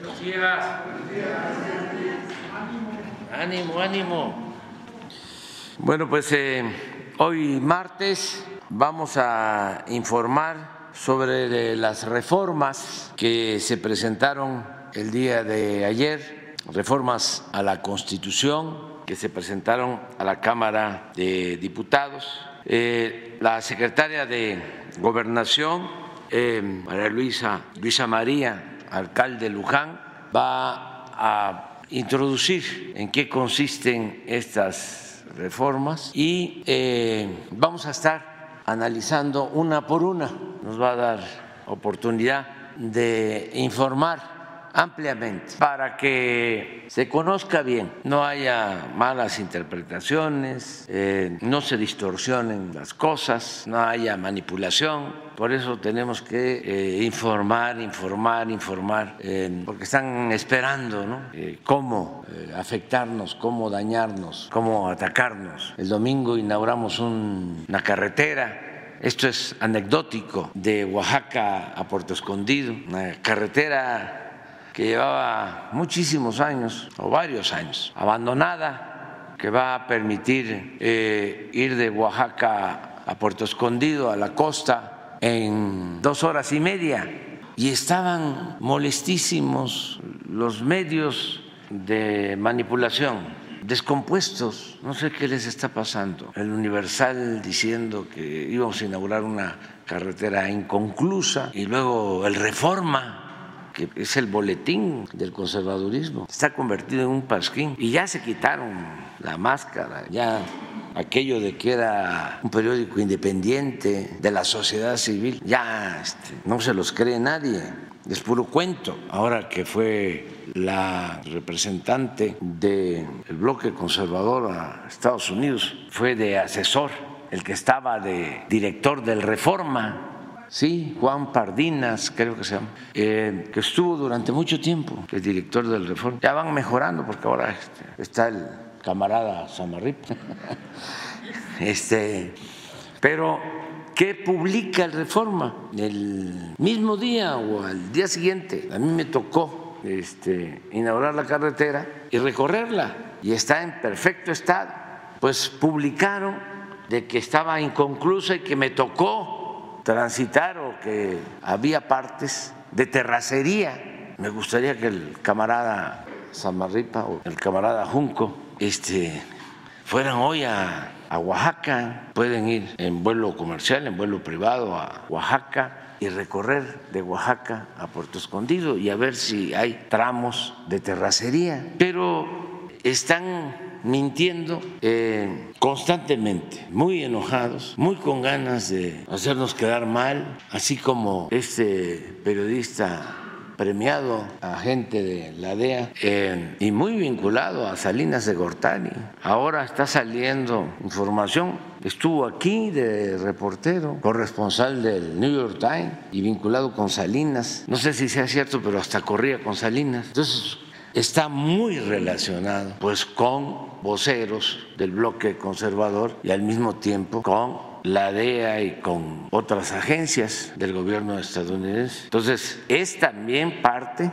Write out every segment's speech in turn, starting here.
Buenos días. Ánimo, ánimo. Bueno, pues eh, hoy martes vamos a informar sobre las reformas que se presentaron el día de ayer, reformas a la Constitución que se presentaron a la Cámara de Diputados. Eh, la secretaria de Gobernación, eh, María Luisa, Luisa María, alcalde Luján, va a introducir en qué consisten estas reformas y eh, vamos a estar analizando una por una. Nos va a dar oportunidad de informar ampliamente para que se conozca bien, no haya malas interpretaciones, eh, no se distorsionen las cosas, no haya manipulación. Por eso tenemos que eh, informar, informar, informar, eh, porque están esperando ¿no? cómo afectarnos, cómo dañarnos, cómo atacarnos. El domingo inauguramos una carretera esto es anecdótico, de Oaxaca a Puerto Escondido, una carretera que llevaba muchísimos años, o varios años, abandonada, que va a permitir eh, ir de Oaxaca a Puerto Escondido, a la costa, en dos horas y media. Y estaban molestísimos los medios de manipulación, descompuestos, no sé qué les está pasando. El Universal diciendo que íbamos a inaugurar una carretera inconclusa y luego el Reforma que es el boletín del conservadurismo, está convertido en un pasquín. Y ya se quitaron la máscara, ya aquello de que era un periódico independiente de la sociedad civil, ya este, no se los cree nadie, es puro cuento. Ahora que fue la representante del bloque conservador a Estados Unidos, fue de asesor, el que estaba de director del Reforma, Sí, Juan Pardinas, creo que se llama, eh, que estuvo durante mucho tiempo, el director del Reforma. Ya van mejorando porque ahora este, está el camarada Samarrip. Este, pero, ¿qué publica el Reforma? El mismo día o al día siguiente, a mí me tocó este, inaugurar la carretera y recorrerla, y está en perfecto estado. Pues publicaron de que estaba inconclusa y que me tocó transitar o que había partes de terracería. Me gustaría que el camarada Samarripa o el camarada Junco este, fueran hoy a, a Oaxaca, pueden ir en vuelo comercial, en vuelo privado a Oaxaca y recorrer de Oaxaca a Puerto Escondido y a ver si hay tramos de terracería. Pero están mintiendo eh, constantemente, muy enojados, muy con ganas de hacernos quedar mal, así como este periodista premiado, agente de la DEA y muy vinculado a Salinas de Gortari. Ahora está saliendo información, estuvo aquí de reportero, corresponsal del New York Times y vinculado con Salinas. No sé si sea cierto, pero hasta corría con Salinas. Entonces, está muy relacionado pues con voceros del bloque conservador y al mismo tiempo con la DEA y con otras agencias del gobierno estadounidense. Entonces, es también parte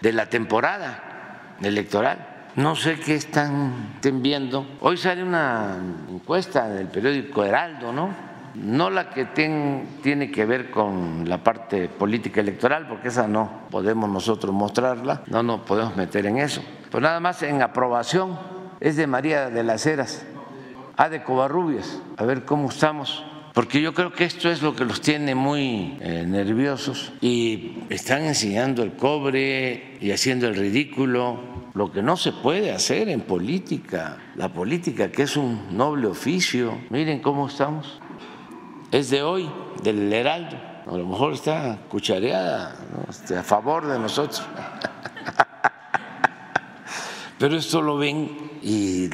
de la temporada electoral. No sé qué están viendo. Hoy sale una encuesta del periódico Heraldo, ¿no? No la que tiene que ver con la parte política electoral, porque esa no podemos nosotros mostrarla, no nos podemos meter en eso. Pues nada más en aprobación es de María de las Heras, a de Covarrubias, a ver cómo estamos. Porque yo creo que esto es lo que los tiene muy eh, nerviosos y están enseñando el cobre y haciendo el ridículo, lo que no se puede hacer en política, la política que es un noble oficio. Miren cómo estamos es de hoy, del Heraldo. A lo mejor está cuchareada este, a favor de nosotros. Pero esto lo ven y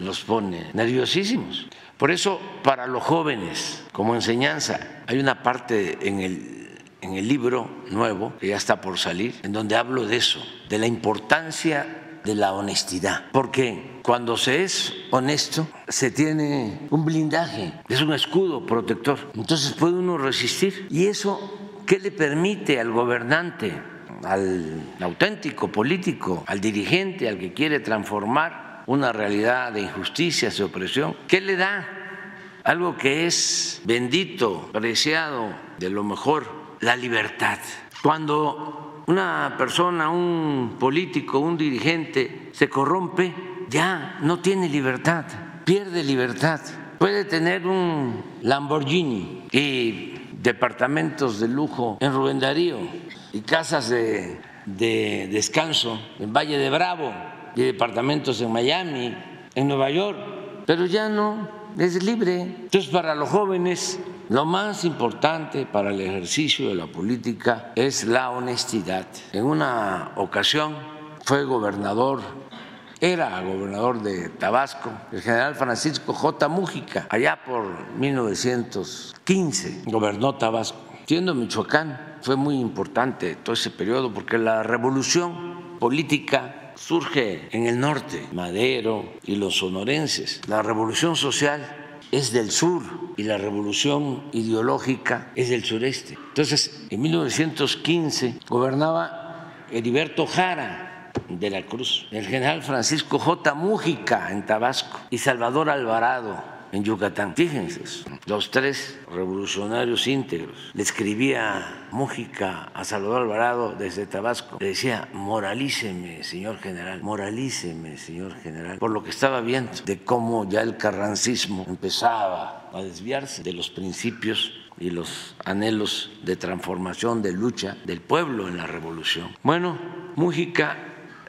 los pone nerviosísimos. Por eso, para los jóvenes, como enseñanza, hay una parte en el, en el libro nuevo, que ya está por salir, en donde hablo de eso, de la importancia de la honestidad. Porque cuando se es honesto, se tiene un blindaje, es un escudo protector. Entonces puede uno resistir. ¿Y eso qué le permite al gobernante? al auténtico político, al dirigente, al que quiere transformar una realidad de injusticias, de opresión, ¿qué le da? Algo que es bendito, preciado, de lo mejor, la libertad. Cuando una persona, un político, un dirigente se corrompe, ya no tiene libertad, pierde libertad. Puede tener un Lamborghini y departamentos de lujo en Rubén Darío y casas de, descanso en Valle de Bravo y departamentos en Miami, en Nueva York, pero ya no es libre. Entonces para los jóvenes lo más importante para el ejercicio de la política es la honestidad. En una ocasión fue gobernador era gobernador de Tabasco, el general Francisco J. Mújica, allá por 1915, gobernó Tabasco. Siendo Michoacán, fue muy importante todo ese periodo porque la revolución política surge en el norte, Madero y los sonorenses. La revolución social es del sur y la revolución ideológica es del sureste. Entonces, en 1915 gobernaba Heriberto Jara, de la Cruz, el general Francisco J. Mújica en Tabasco y Salvador Alvarado en Yucatán. Fíjense, los tres revolucionarios íntegros. Le escribía Mújica a Salvador Alvarado desde Tabasco. Le decía, moralíceme, señor general, moralíceme, señor general, por lo que estaba viendo de cómo ya el carrancismo empezaba a desviarse de los principios y los anhelos de transformación, de lucha del pueblo en la revolución. Bueno, Mújica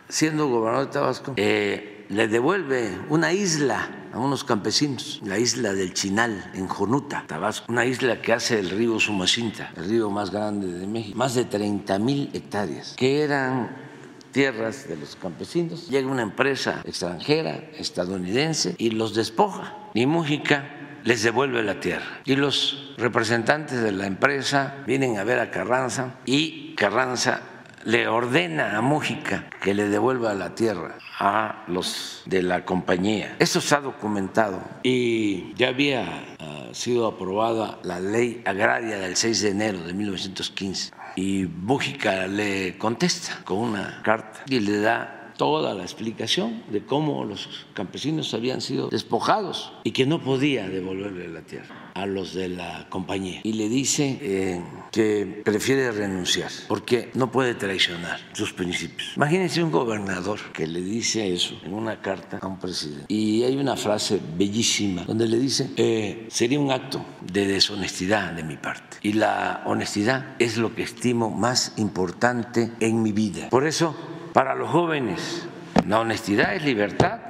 siendo gobernador de Tabasco, eh, le devuelve una isla a unos campesinos, la isla del Chinal, en Jonuta, Tabasco, una isla que hace el río Sumacinta, el río más grande de México, más de 30 mil hectáreas, que eran tierras de los campesinos. Llega una empresa extranjera, estadounidense, y los despoja. Y Mújica les devuelve la tierra. Y los representantes de la empresa vienen a ver a Carranza y Carranza le ordena a Mújica que le devuelva la tierra a los de la compañía. Eso está documentado. Y ya había ah, sido aprobada la ley agraria del 6 de enero de 1915 y Mújica le contesta con una carta y le da toda la explicación de cómo los campesinos habían sido despojados y que no podía devolverle la tierra a los de la compañía. Y le dice eh, que prefiere renunciar porque no puede traicionar sus principios. Imagínense un gobernador que le dice eso en una carta a un presidente. Y hay una frase bellísima donde le dice, eh, sería un acto de deshonestidad de mi parte. Y la honestidad es lo que estimo más importante en mi vida. Por eso para los jóvenes. La honestidad es libertad.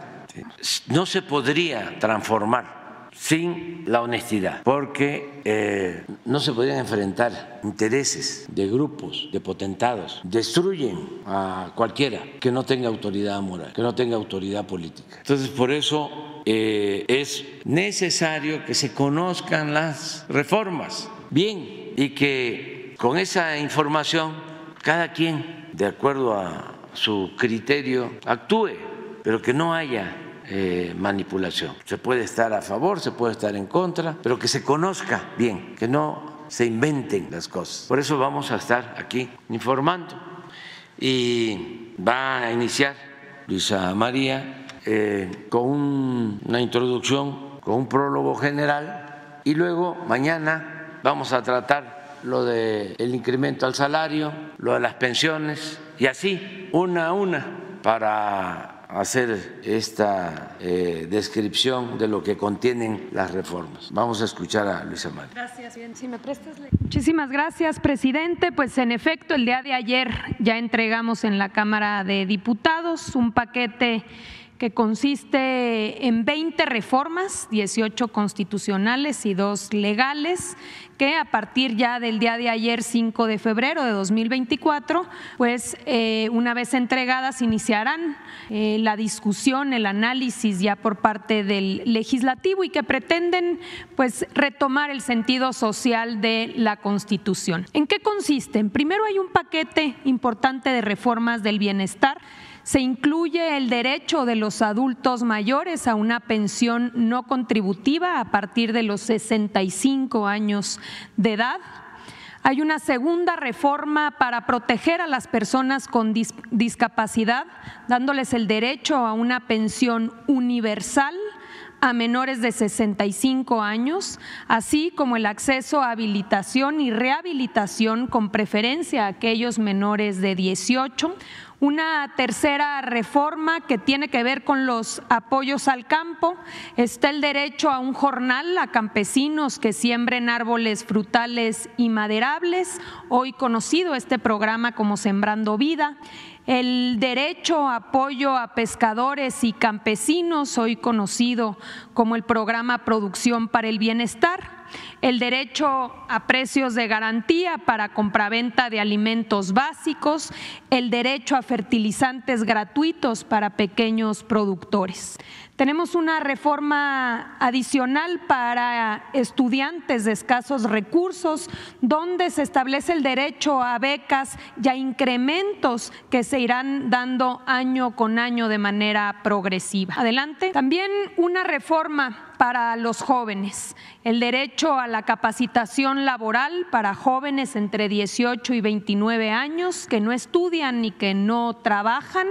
No se podría transformar sin la honestidad, porque eh, no se podrían enfrentar intereses de grupos, de potentados. Destruyen a cualquiera que no tenga autoridad moral, que no tenga autoridad política. Entonces, por eso eh, es necesario que se conozcan las reformas bien y que con esa información cada quien, de acuerdo a su criterio actúe, pero que no haya eh, manipulación. Se puede estar a favor, se puede estar en contra, pero que se conozca bien, que no se inventen las cosas. Por eso vamos a estar aquí informando. Y va a iniciar Luisa María eh, con una introducción, con un prólogo general, y luego mañana vamos a tratar lo del incremento al salario, lo de las pensiones, y así, una a una, para hacer esta eh, descripción de lo que contienen las reformas. Vamos a escuchar a Luisa María. Gracias. Bien, si me prestas. Muchísimas gracias, presidente. Pues en efecto, el día de ayer ya entregamos en la Cámara de Diputados un paquete que consiste en 20 reformas, 18 constitucionales y dos legales, que a partir ya del día de ayer, 5 de febrero de 2024, pues eh, una vez entregadas iniciarán eh, la discusión, el análisis ya por parte del legislativo y que pretenden pues retomar el sentido social de la Constitución. ¿En qué consisten? Primero hay un paquete importante de reformas del bienestar se incluye el derecho de los adultos mayores a una pensión no contributiva a partir de los 65 años de edad. Hay una segunda reforma para proteger a las personas con discapacidad, dándoles el derecho a una pensión universal a menores de 65 años, así como el acceso a habilitación y rehabilitación con preferencia a aquellos menores de 18 una tercera reforma que tiene que ver con los apoyos al campo. Está el derecho a un jornal a campesinos que siembren árboles frutales y maderables, hoy conocido este programa como Sembrando Vida el derecho a apoyo a pescadores y campesinos, hoy conocido como el programa Producción para el Bienestar, el derecho a precios de garantía para compraventa de alimentos básicos, el derecho a fertilizantes gratuitos para pequeños productores. Tenemos una reforma adicional para estudiantes de escasos recursos, donde se establece el derecho a becas y a incrementos que se irán dando año con año de manera progresiva. Adelante. También una reforma para los jóvenes, el derecho a la capacitación laboral para jóvenes entre 18 y 29 años que no estudian ni que no trabajan,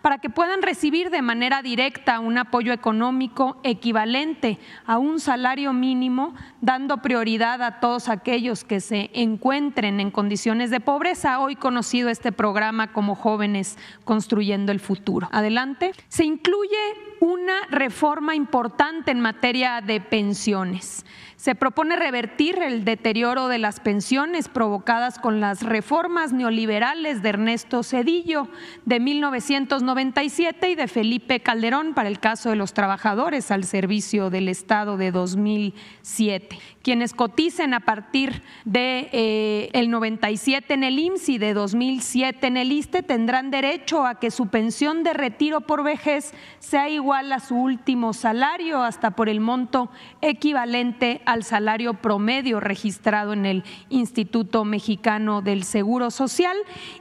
para que puedan recibir de manera directa un apoyo económico equivalente a un salario mínimo, dando prioridad a todos aquellos que se encuentren en condiciones de pobreza. Hoy conocido este programa como Jóvenes Construyendo el Futuro. Adelante. Se incluye una reforma importante en materia de pensiones. Se propone revertir el deterioro de las pensiones provocadas con las reformas neoliberales de Ernesto Cedillo de 1997 y de Felipe Calderón para el caso de los trabajadores al servicio del Estado de 2007 quienes coticen a partir de eh, el 97 en el IMSS y de 2007 en el ISTE tendrán derecho a que su pensión de retiro por vejez sea igual a su último salario hasta por el monto equivalente al salario promedio registrado en el Instituto Mexicano del Seguro Social.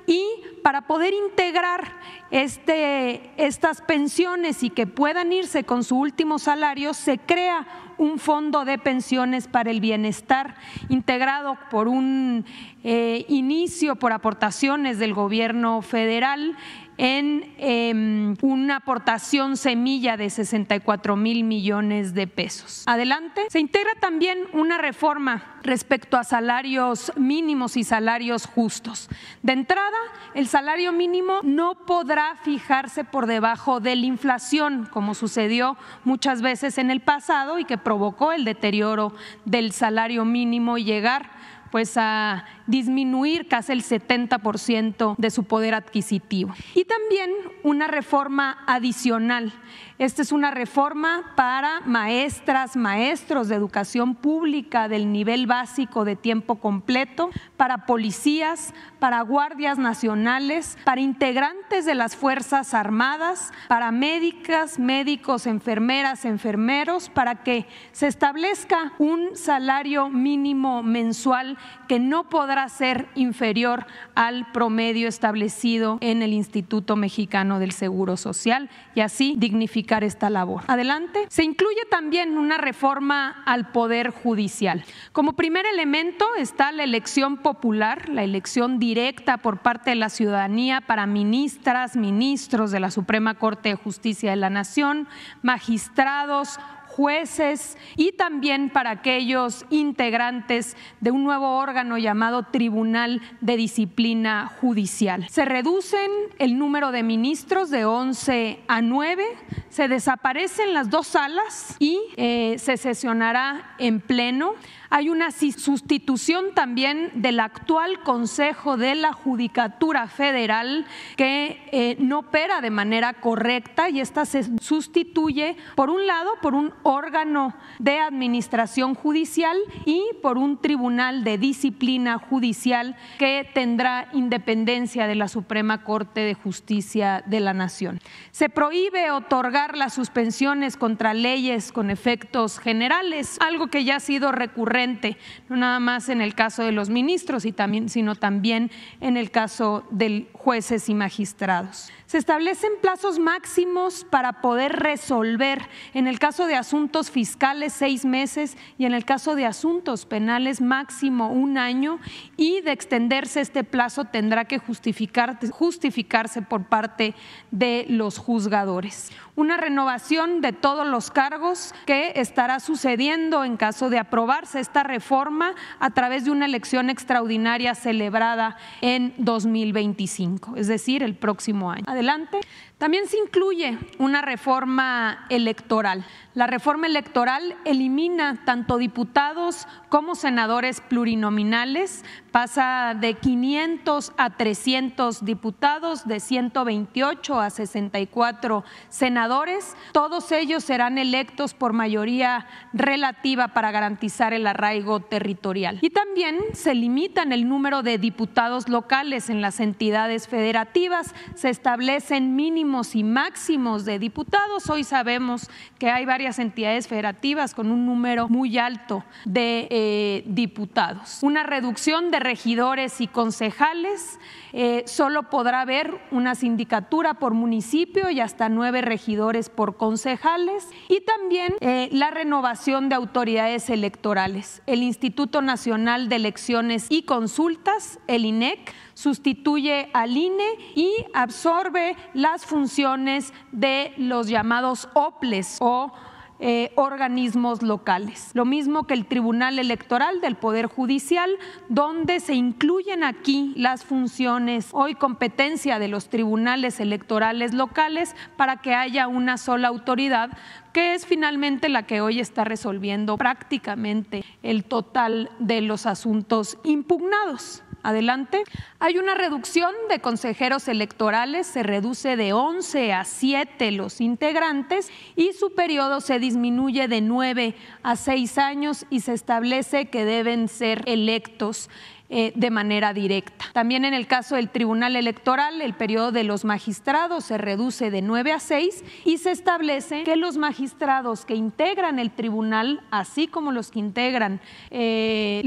Y para poder integrar este, estas pensiones y que puedan irse con su último salario, se crea un fondo de pensiones para el bienestar integrado por un eh, inicio por aportaciones del gobierno federal en em, una aportación semilla de 64 mil millones de pesos. Adelante. Se integra también una reforma respecto a salarios mínimos y salarios justos. De entrada, el salario mínimo no podrá fijarse por debajo de la inflación, como sucedió muchas veces en el pasado y que provocó el deterioro del salario mínimo y llegar pues a disminuir casi el 70% de su poder adquisitivo. Y también una reforma adicional esta es una reforma para maestras, maestros de educación pública del nivel básico de tiempo completo, para policías, para guardias nacionales, para integrantes de las Fuerzas Armadas, para médicas, médicos, enfermeras, enfermeros, para que se establezca un salario mínimo mensual que no podrá ser inferior al promedio establecido en el Instituto Mexicano del Seguro Social y así dignificar esta labor. Adelante. Se incluye también una reforma al Poder Judicial. Como primer elemento está la elección popular, la elección directa por parte de la ciudadanía para ministras, ministros de la Suprema Corte de Justicia de la Nación, magistrados, jueces y también para aquellos integrantes de un nuevo órgano llamado Tribunal de Disciplina Judicial. Se reducen el número de ministros de 11 a 9, se desaparecen las dos salas y eh, se sesionará en pleno. Hay una sustitución también del actual Consejo de la Judicatura Federal que eh, no opera de manera correcta y esta se sustituye, por un lado, por un órgano de administración judicial y por un tribunal de disciplina judicial que tendrá independencia de la Suprema Corte de Justicia de la Nación. Se prohíbe otorgar las suspensiones contra leyes con efectos generales, algo que ya ha sido recurrente, no nada más en el caso de los ministros, sino también en el caso de jueces y magistrados. Se establecen plazos máximos para poder resolver, en el caso de asuntos fiscales, seis meses y en el caso de asuntos penales, máximo un año y de extenderse este plazo tendrá que justificar, justificarse por parte de los juzgadores. Una renovación de todos los cargos que estará sucediendo en caso de aprobarse esta reforma a través de una elección extraordinaria celebrada en 2025, es decir, el próximo año adelante. También se incluye una reforma electoral. La reforma electoral elimina tanto diputados como senadores plurinominales, pasa de 500 a 300 diputados, de 128 a 64 senadores. Todos ellos serán electos por mayoría relativa para garantizar el arraigo territorial. Y también se limitan el número de diputados locales en las entidades federativas, se establecen mínimos y máximos de diputados. Hoy sabemos que hay varias entidades federativas con un número muy alto de eh, diputados. Una reducción de regidores y concejales, eh, solo podrá haber una sindicatura por municipio y hasta nueve regidores por concejales y también eh, la renovación de autoridades electorales. El Instituto Nacional de Elecciones y Consultas, el INEC, sustituye al INE y absorbe las funciones de los llamados OPLES o eh, organismos locales. Lo mismo que el Tribunal Electoral del Poder Judicial, donde se incluyen aquí las funciones hoy competencia de los tribunales electorales locales para que haya una sola autoridad que es finalmente la que hoy está resolviendo prácticamente el total de los asuntos impugnados. Adelante. Hay una reducción de consejeros electorales, se reduce de 11 a 7 los integrantes y su periodo se disminuye de 9 a 6 años y se establece que deben ser electos eh, de manera directa. También en el caso del Tribunal Electoral, el periodo de los magistrados se reduce de nueve a seis y se establece que los magistrados que integran el tribunal, así como los que integran eh,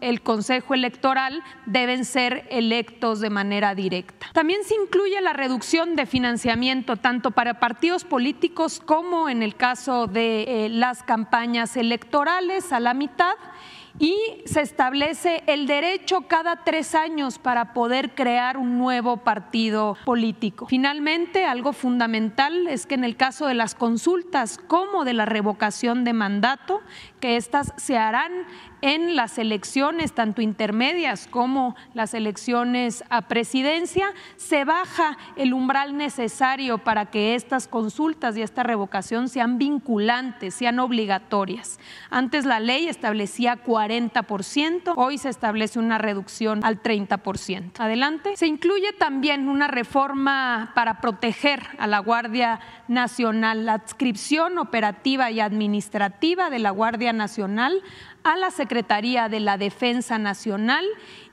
el Consejo Electoral, deben ser electos de manera directa. También se incluye la reducción de financiamiento tanto para partidos políticos como en el caso de eh, las campañas electorales a la mitad y se establece el derecho cada tres años para poder crear un nuevo partido político. Finalmente, algo fundamental es que en el caso de las consultas como de la revocación de mandato, que éstas se harán en las elecciones, tanto intermedias como las elecciones a presidencia, se baja el umbral necesario para que estas consultas y esta revocación sean vinculantes, sean obligatorias. Antes la ley establecía 40%, hoy se establece una reducción al 30%. Adelante. Se incluye también una reforma para proteger a la Guardia Nacional, la adscripción operativa y administrativa de la Guardia Nacional a la Secretaría de la Defensa Nacional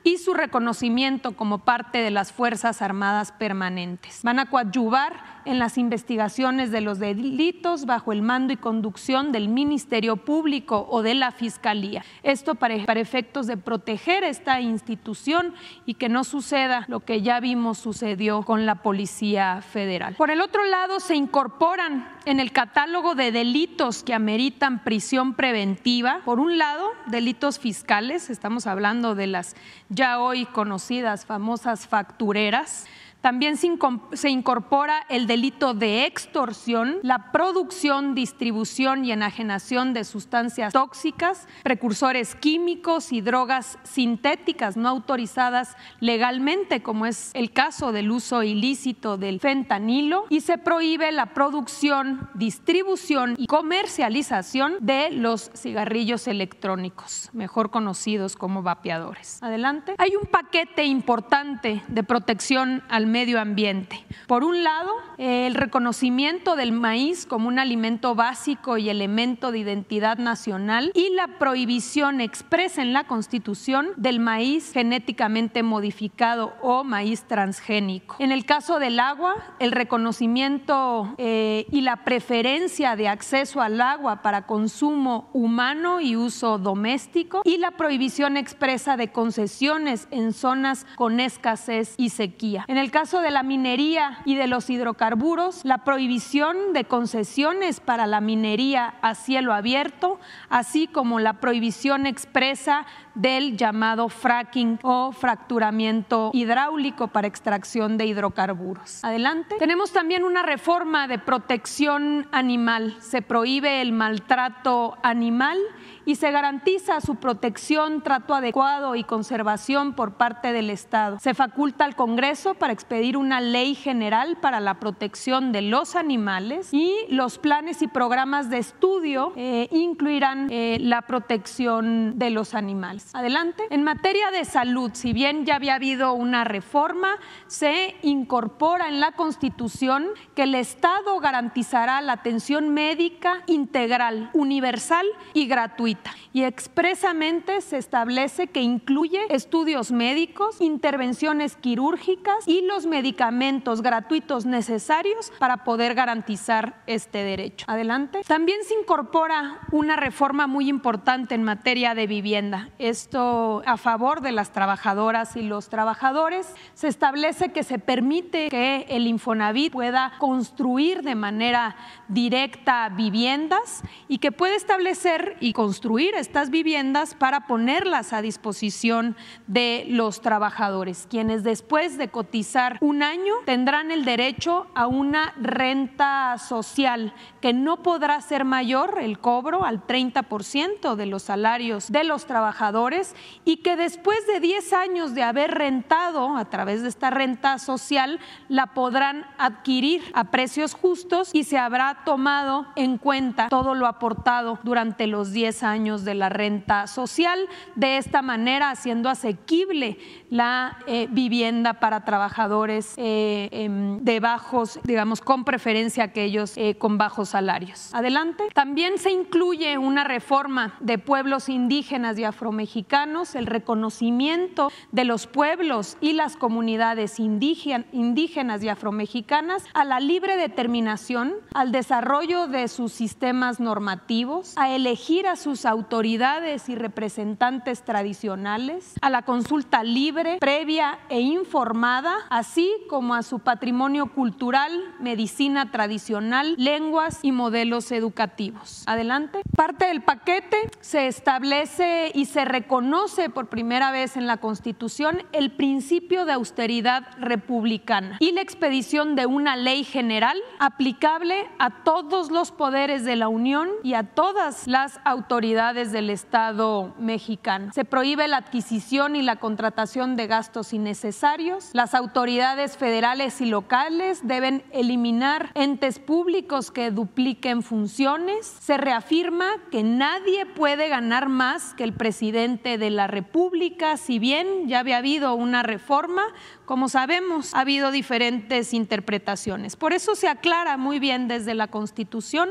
y su reconocimiento como parte de las Fuerzas Armadas Permanentes. Van a coadyuvar en las investigaciones de los delitos bajo el mando y conducción del Ministerio Público o de la Fiscalía. Esto para, efectos de proteger esta institución y que no suceda lo que ya vimos sucedió con la Policía Federal. Por el otro lado, se incorporan en el catálogo de delitos que ameritan prisión preventiva, por un lado, delitos fiscales, estamos hablando de las ya hoy conocidas famosas factureras, también se incorpora el delito de extorsión, la producción, distribución y enajenación de sustancias tóxicas, precursores químicos y drogas sintéticas no autorizadas legalmente, como es el caso del uso ilícito del fentanilo, y se prohíbe la producción, distribución y comercialización de los cigarrillos electrónicos, mejor conocidos como vapeadores. Adelante. Hay un paquete importante de protección al medio ambiente. Por un lado, el reconocimiento del maíz como un alimento básico y elemento de identidad nacional y la prohibición expresa en la Constitución del maíz genéticamente modificado o maíz transgénico. En el caso del agua, el reconocimiento eh, y la preferencia de acceso al agua para consumo humano y uso doméstico y la prohibición expresa de concesiones en zonas con escasez y sequía. En el de la minería y de los hidrocarburos, la prohibición de concesiones para la minería a cielo abierto, así como la prohibición expresa del llamado fracking o fracturamiento hidráulico para extracción de hidrocarburos. Adelante. Tenemos también una reforma de protección animal. Se prohíbe el maltrato animal y se garantiza su protección, trato adecuado y conservación por parte del Estado. Se faculta al Congreso para expedir una ley general para la protección de los animales y los planes y programas de estudio eh, incluirán eh, la protección de los animales. Adelante. En materia de salud, si bien ya había habido una reforma, se incorpora en la Constitución que el Estado garantizará la atención médica integral, universal y gratuita y expresamente se establece que incluye estudios médicos, intervenciones quirúrgicas y los medicamentos gratuitos necesarios para poder garantizar este derecho. Adelante. También se incorpora una reforma muy importante en materia de vivienda. Esto a favor de las trabajadoras y los trabajadores. Se establece que se permite que el Infonavit pueda construir de manera directa viviendas y que puede establecer y construir estas viviendas para ponerlas a disposición de los trabajadores, quienes después de cotizar un año tendrán el derecho a una renta social que no podrá ser mayor el cobro al 30% de los salarios de los trabajadores y que después de 10 años de haber rentado a través de esta renta social la podrán adquirir a precios justos y se habrá tomado en cuenta todo lo aportado durante los 10 años de la renta social, de esta manera haciendo asequible la eh, vivienda para trabajadores eh, em, de bajos, digamos, con preferencia aquellos eh, con bajos salarios. Adelante. También se incluye una reforma de pueblos indígenas y afromexicanos, el reconocimiento de los pueblos y las comunidades indígenas y afromexicanas a la libre determinación, al desarrollo de sus sistemas normativos, a elegir a sus autoridades y representantes tradicionales, a la consulta libre, previa e informada, así como a su patrimonio cultural, medicina tradicional, lenguas y modelos educativos. Adelante. Parte del paquete se establece y se reconoce por primera vez en la Constitución el principio de austeridad republicana y la expedición de una ley general aplicable a todos los poderes de la Unión y a todas las autoridades del Estado mexicano. Se prohíbe la adquisición y la contratación de gastos innecesarios. Las autoridades federales y locales deben eliminar entes públicos que dupliquen funciones. Se reafirma que nadie puede ganar más que el presidente de la República, si bien ya había habido una reforma, como sabemos, ha habido diferentes interpretaciones. Por eso se aclara muy bien desde la Constitución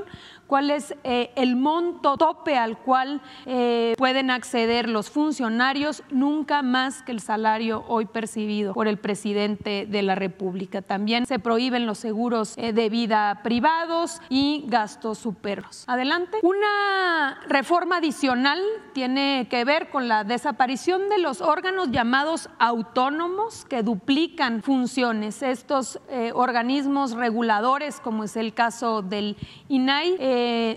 cuál es eh, el monto tope al cual eh, pueden acceder los funcionarios, nunca más que el salario hoy percibido por el presidente de la República. También se prohíben los seguros eh, de vida privados y gastos superos. Adelante. Una reforma adicional tiene que ver con la desaparición de los órganos llamados autónomos que duplican funciones. Estos organismos reguladores, como es el caso del INAI,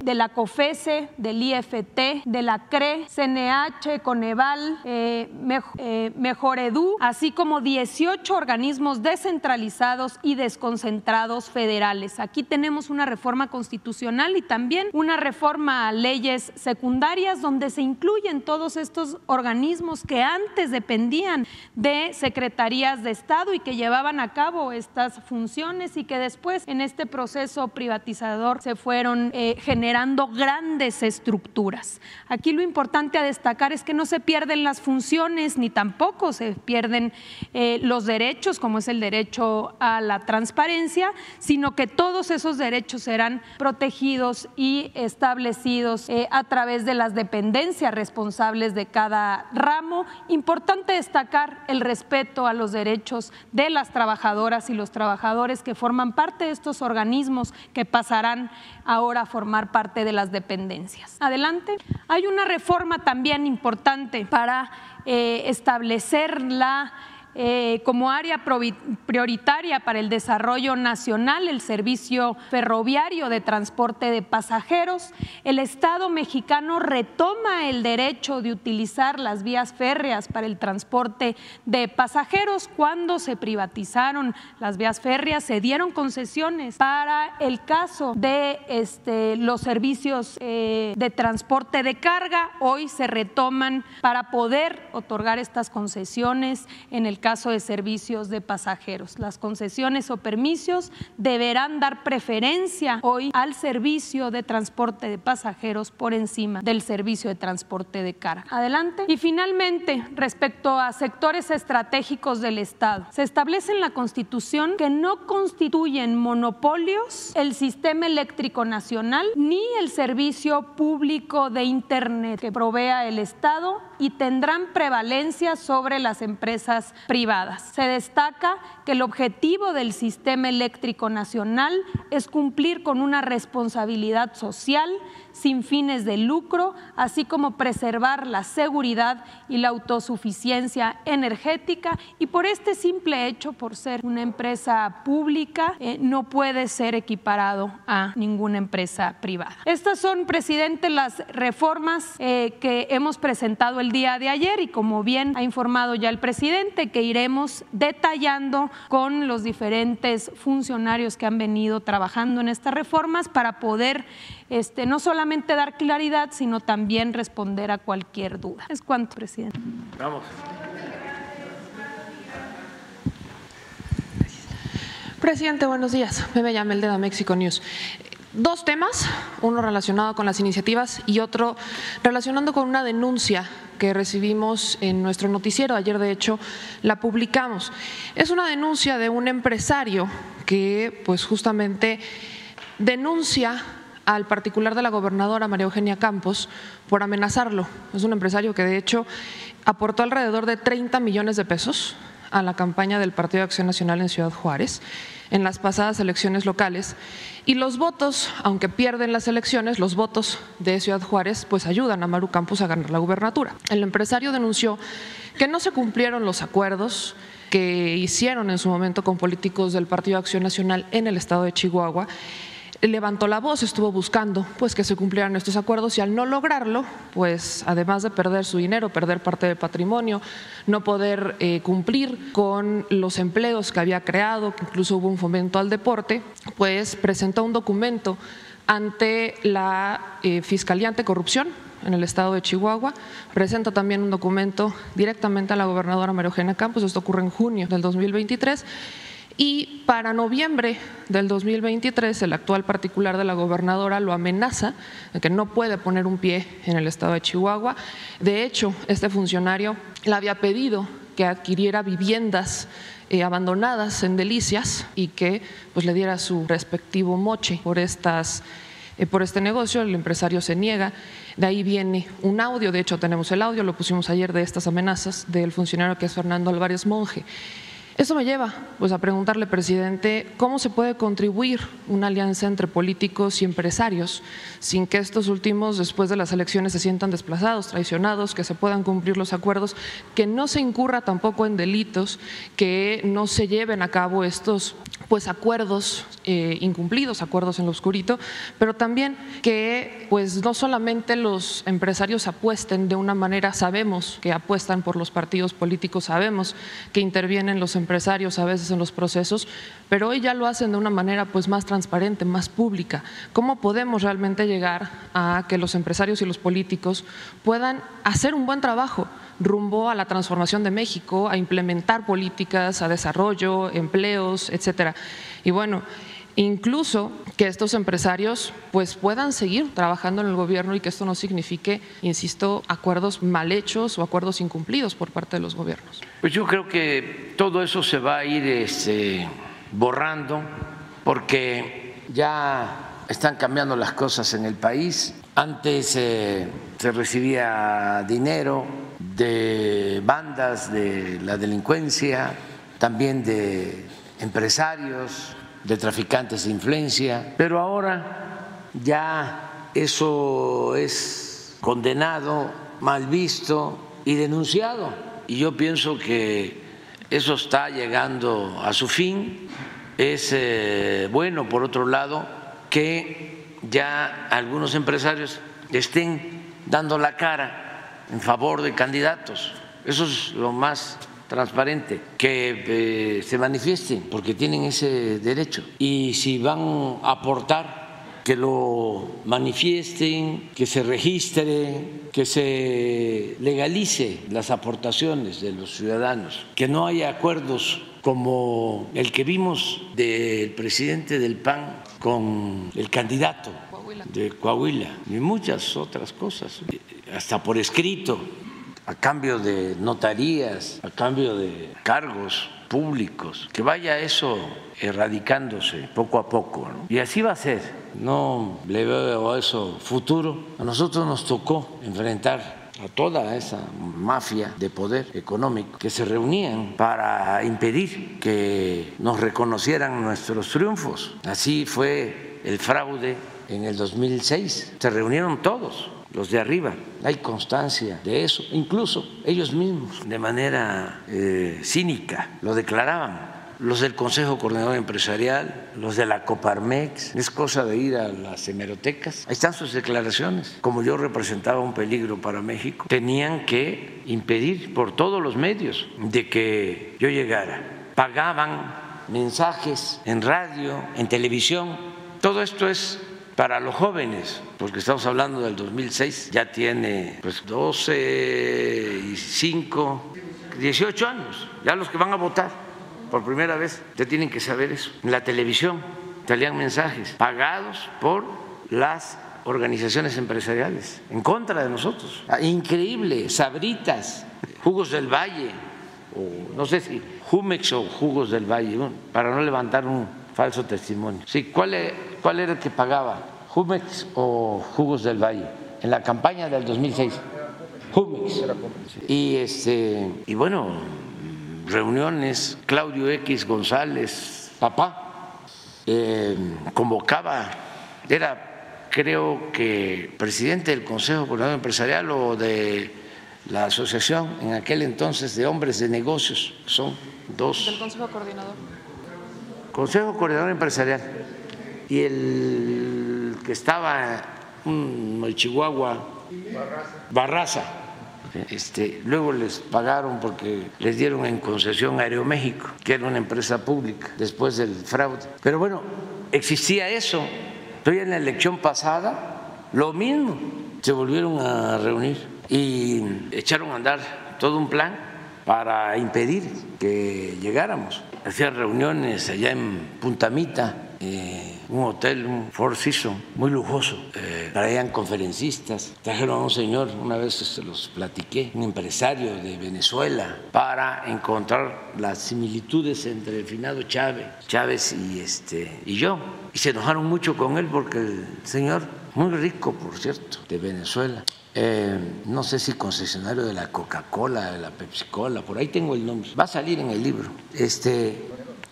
de la COFESE, del IFT, de la CRE, CNH, Coneval, eh, eh, Mejor Edu, así como 18 organismos descentralizados y desconcentrados federales. Aquí tenemos una reforma constitucional y también una reforma a leyes secundarias donde se incluyen todos estos organismos que antes dependían de secretarías de Estado y que llevaban a cabo estas funciones y que después en este proceso privatizador se fueron eh, generando grandes estructuras. Aquí lo importante a destacar es que no se pierden las funciones ni tampoco se pierden eh, los derechos, como es el derecho a la transparencia, sino que todos esos derechos serán protegidos y establecidos eh, a través de las dependencias responsables de cada ramo. Importante destacar el respeto a los derechos de las trabajadoras y los trabajadores que forman parte de estos organismos que pasarán ahora formar parte de las dependencias. Adelante. Hay una reforma también importante para eh, establecer la eh, como área prioritaria para el desarrollo nacional el servicio ferroviario de transporte de pasajeros. El Estado mexicano retoma el derecho de utilizar las vías férreas para el transporte de pasajeros. Cuando se privatizaron las vías férreas, se dieron concesiones para el caso de este, los servicios eh, de transporte de carga. Hoy se retoman para poder otorgar estas concesiones en el caso de servicios de pasajeros. Las concesiones o permisos deberán dar preferencia hoy al servicio de transporte de pasajeros por encima del servicio de transporte de carga. Adelante. Y finalmente, respecto a sectores estratégicos del Estado, se establece en la Constitución que no constituyen monopolios el sistema eléctrico nacional ni el servicio público de Internet que provea el Estado y tendrán prevalencia sobre las empresas privadas. Se destaca que el objetivo del sistema eléctrico nacional es cumplir con una responsabilidad social sin fines de lucro, así como preservar la seguridad y la autosuficiencia energética. Y por este simple hecho, por ser una empresa pública, eh, no puede ser equiparado a ninguna empresa privada. Estas son, presidente, las reformas eh, que hemos presentado el día de ayer y como bien ha informado ya el presidente, que iremos detallando con los diferentes funcionarios que han venido trabajando en estas reformas para poder este, no solamente dar claridad, sino también responder a cualquier duda. Es cuanto, presidente. Vamos. Presidente, buenos días. Me llamo el de México News. Dos temas, uno relacionado con las iniciativas y otro relacionando con una denuncia que recibimos en nuestro noticiero. Ayer, de hecho, la publicamos. Es una denuncia de un empresario que, pues, justamente denuncia al particular de la gobernadora María Eugenia Campos por amenazarlo. Es un empresario que, de hecho, aportó alrededor de 30 millones de pesos a la campaña del Partido de Acción Nacional en Ciudad Juárez en las pasadas elecciones locales y los votos, aunque pierden las elecciones, los votos de Ciudad Juárez pues ayudan a Maru Campos a ganar la gubernatura. El empresario denunció que no se cumplieron los acuerdos que hicieron en su momento con políticos del Partido de Acción Nacional en el estado de Chihuahua levantó la voz, estuvo buscando pues que se cumplieran estos acuerdos y al no lograrlo, pues además de perder su dinero, perder parte del patrimonio, no poder eh, cumplir con los empleos que había creado, que incluso hubo un fomento al deporte, pues presentó un documento ante la eh, Fiscalía Anticorrupción en el estado de Chihuahua. Presenta también un documento directamente a la gobernadora María Eugenia Campos, esto ocurre en junio del 2023 y para noviembre del 2023, el actual particular de la gobernadora lo amenaza de que no puede poner un pie en el estado de Chihuahua. De hecho, este funcionario le había pedido que adquiriera viviendas eh, abandonadas en Delicias y que pues, le diera su respectivo moche por, estas, eh, por este negocio. El empresario se niega. De ahí viene un audio, de hecho tenemos el audio, lo pusimos ayer de estas amenazas del funcionario que es Fernando Álvarez Monje. Eso me lleva pues, a preguntarle, presidente, ¿cómo se puede contribuir una alianza entre políticos y empresarios sin que estos últimos, después de las elecciones, se sientan desplazados, traicionados, que se puedan cumplir los acuerdos, que no se incurra tampoco en delitos, que no se lleven a cabo estos pues, acuerdos eh, incumplidos, acuerdos en lo oscurito, pero también que pues, no solamente los empresarios apuesten de una manera, sabemos que apuestan por los partidos políticos, sabemos que intervienen los empresarios, empresarios a veces en los procesos, pero hoy ya lo hacen de una manera pues más transparente, más pública. ¿Cómo podemos realmente llegar a que los empresarios y los políticos puedan hacer un buen trabajo rumbo a la transformación de México, a implementar políticas, a desarrollo, empleos, etcétera? Y bueno, incluso que estos empresarios pues puedan seguir trabajando en el gobierno y que esto no signifique, insisto, acuerdos mal hechos o acuerdos incumplidos por parte de los gobiernos. Pues yo creo que todo eso se va a ir este, borrando porque ya están cambiando las cosas en el país. Antes eh, se recibía dinero de bandas de la delincuencia, también de empresarios, de traficantes de influencia, pero ahora ya eso es condenado, mal visto y denunciado. Y yo pienso que eso está llegando a su fin. Es eh, bueno, por otro lado, que ya algunos empresarios estén dando la cara en favor de candidatos. Eso es lo más transparente, que eh, se manifiesten, porque tienen ese derecho. Y si van a aportar, que lo manifiesten, que se registre, que se legalice las aportaciones de los ciudadanos, que no haya acuerdos como el que vimos del presidente del PAN con el candidato de Coahuila y muchas otras cosas, hasta por escrito, a cambio de notarías, a cambio de cargos públicos, que vaya eso erradicándose poco a poco. Y así va a ser, no le veo a eso futuro. A nosotros nos tocó enfrentar a toda esa mafia de poder económico que se reunían para impedir que nos reconocieran nuestros triunfos. Así fue el fraude en el 2006. Se reunieron todos los de arriba. Hay constancia de eso. Incluso ellos mismos, de manera eh, cínica, lo declaraban. Los del Consejo Coordinador Empresarial, los de la Coparmex, es cosa de ir a las hemerotecas. Ahí están sus declaraciones. Como yo representaba un peligro para México, tenían que impedir por todos los medios de que yo llegara. Pagaban mensajes en radio, en televisión. Todo esto es para los jóvenes, porque estamos hablando del 2006, ya tiene pues 12 y 5, 18 años, ya los que van a votar por primera vez, ya tienen que saber eso. En la televisión salían mensajes pagados por las organizaciones empresariales en contra de nosotros. Ah, increíble, sabritas, jugos del valle, o no sé si Jumex o jugos del valle, para no levantar un falso testimonio. Sí, ¿cuál, es, cuál era el que pagaba? ¿Jumex o Jugos del Valle? En la campaña del 2006. Jumex. Y, este, y bueno, reuniones, Claudio X González, papá, eh, convocaba, era creo que presidente del Consejo Coordinador Empresarial o de la asociación en aquel entonces de hombres de negocios, son dos. Del Consejo Coordinador. Consejo Coordinador Empresarial y el que estaba en Chihuahua, Barraza. Este, luego les pagaron porque les dieron en concesión Aeroméxico, que era una empresa pública, después del fraude. Pero bueno, existía eso. Pero en la elección pasada, lo mismo, se volvieron a reunir y echaron a andar todo un plan para impedir que llegáramos hacían reuniones allá en Puntamita, eh, un hotel, un Four Seasons, muy lujoso. Eh, traían conferencistas, trajeron a un señor, una vez se los platiqué, un empresario de Venezuela, para encontrar las similitudes entre el finado Chávez, Chávez y, este, y yo. Y se enojaron mucho con él porque el señor, muy rico por cierto, de Venezuela, eh, no sé si concesionario de la Coca-Cola, de la Pepsi-Cola, por ahí tengo el nombre, va a salir en el libro. Este,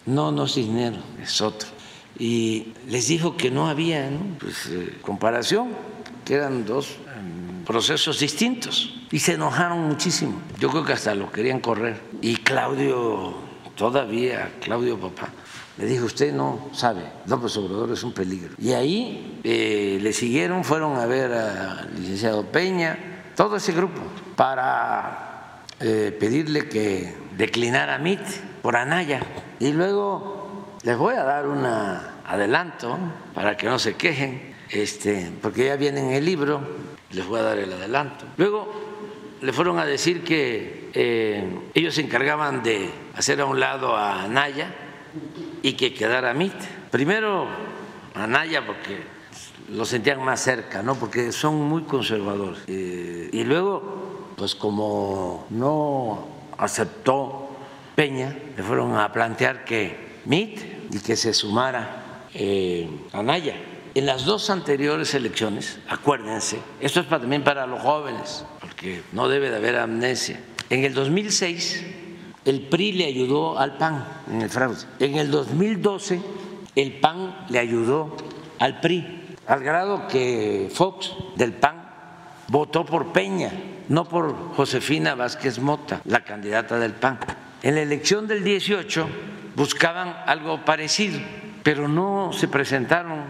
no, no es dinero, es otro. Y les dijo que no había pues, eh, comparación, que eran dos procesos distintos. Y se enojaron muchísimo. Yo creo que hasta lo querían correr. Y Claudio, todavía, Claudio papá, le dijo, usted no sabe, López Obrador es un peligro. Y ahí eh, le siguieron, fueron a ver al licenciado Peña, todo ese grupo, para eh, pedirle que declinara MIT por Anaya. Y luego les voy a dar un adelanto para que no se quejen, este, porque ya viene en el libro, les voy a dar el adelanto. Luego le fueron a decir que eh, ellos se encargaban de hacer a un lado a Anaya y que quedara MIT. Primero Anaya porque lo sentían más cerca, ¿no? Porque son muy conservadores. Eh, y luego, pues como no aceptó Peña, le fueron a plantear que MIT y que se sumara eh, Anaya. En las dos anteriores elecciones, acuérdense, esto es también para los jóvenes, porque no debe de haber amnesia. En el 2006 el PRI le ayudó al PAN en el fraude. En el 2012 el PAN le ayudó al PRI, al grado que Fox del PAN votó por Peña, no por Josefina Vázquez Mota, la candidata del PAN. En la elección del 18 buscaban algo parecido, pero no se presentaron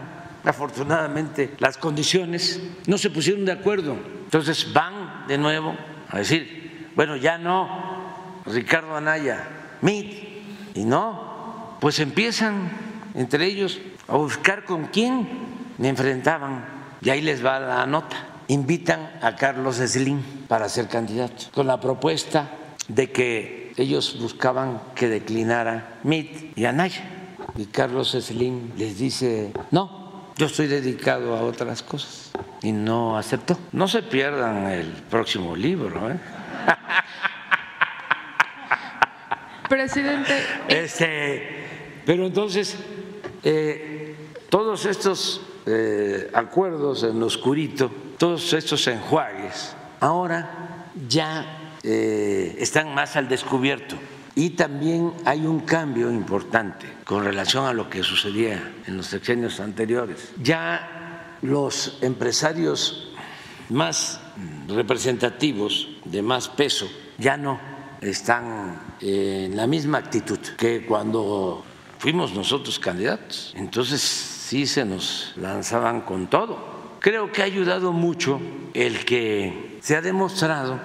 afortunadamente las condiciones, no se pusieron de acuerdo. Entonces van de nuevo a decir, bueno, ya no, Ricardo Anaya, MIT, y no, pues empiezan entre ellos a buscar con quién me enfrentaban, y ahí les va la nota. Invitan a Carlos Slim para ser candidato, con la propuesta de que ellos buscaban que declinara MIT y Anaya. Y Carlos Slim les dice, no, yo estoy dedicado a otras cosas. Y no aceptó. No se pierdan el próximo libro. ¿eh? Presidente. Este, pero entonces, eh, todos estos eh, acuerdos en lo oscurito, todos estos enjuagues, ahora ya eh, están más al descubierto. Y también hay un cambio importante con relación a lo que sucedía en los sexenios anteriores. Ya los empresarios más representativos, de más peso, ya no están en la misma actitud que cuando fuimos nosotros candidatos. Entonces sí se nos lanzaban con todo. Creo que ha ayudado mucho el que se ha demostrado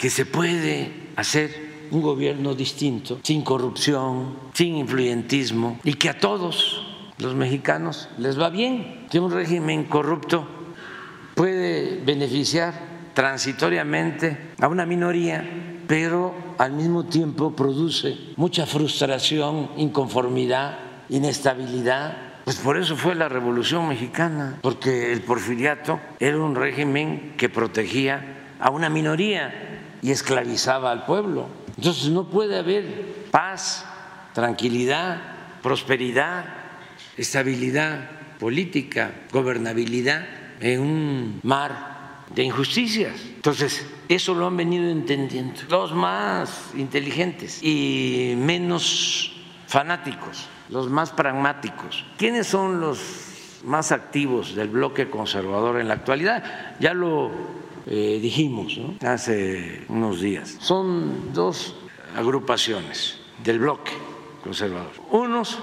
que se puede hacer un gobierno distinto, sin corrupción, sin influyentismo, y que a todos los mexicanos les va bien, que un régimen corrupto puede beneficiar transitoriamente a una minoría pero al mismo tiempo produce mucha frustración, inconformidad, inestabilidad. Pues por eso fue la Revolución Mexicana, porque el porfiriato era un régimen que protegía a una minoría y esclavizaba al pueblo. Entonces no puede haber paz, tranquilidad, prosperidad, estabilidad política, gobernabilidad en un mar de injusticias. Entonces, eso lo han venido entendiendo los más inteligentes y menos fanáticos, los más pragmáticos. ¿Quiénes son los más activos del bloque conservador en la actualidad? Ya lo eh, dijimos hace unos días. Son dos agrupaciones del bloque conservador. Unos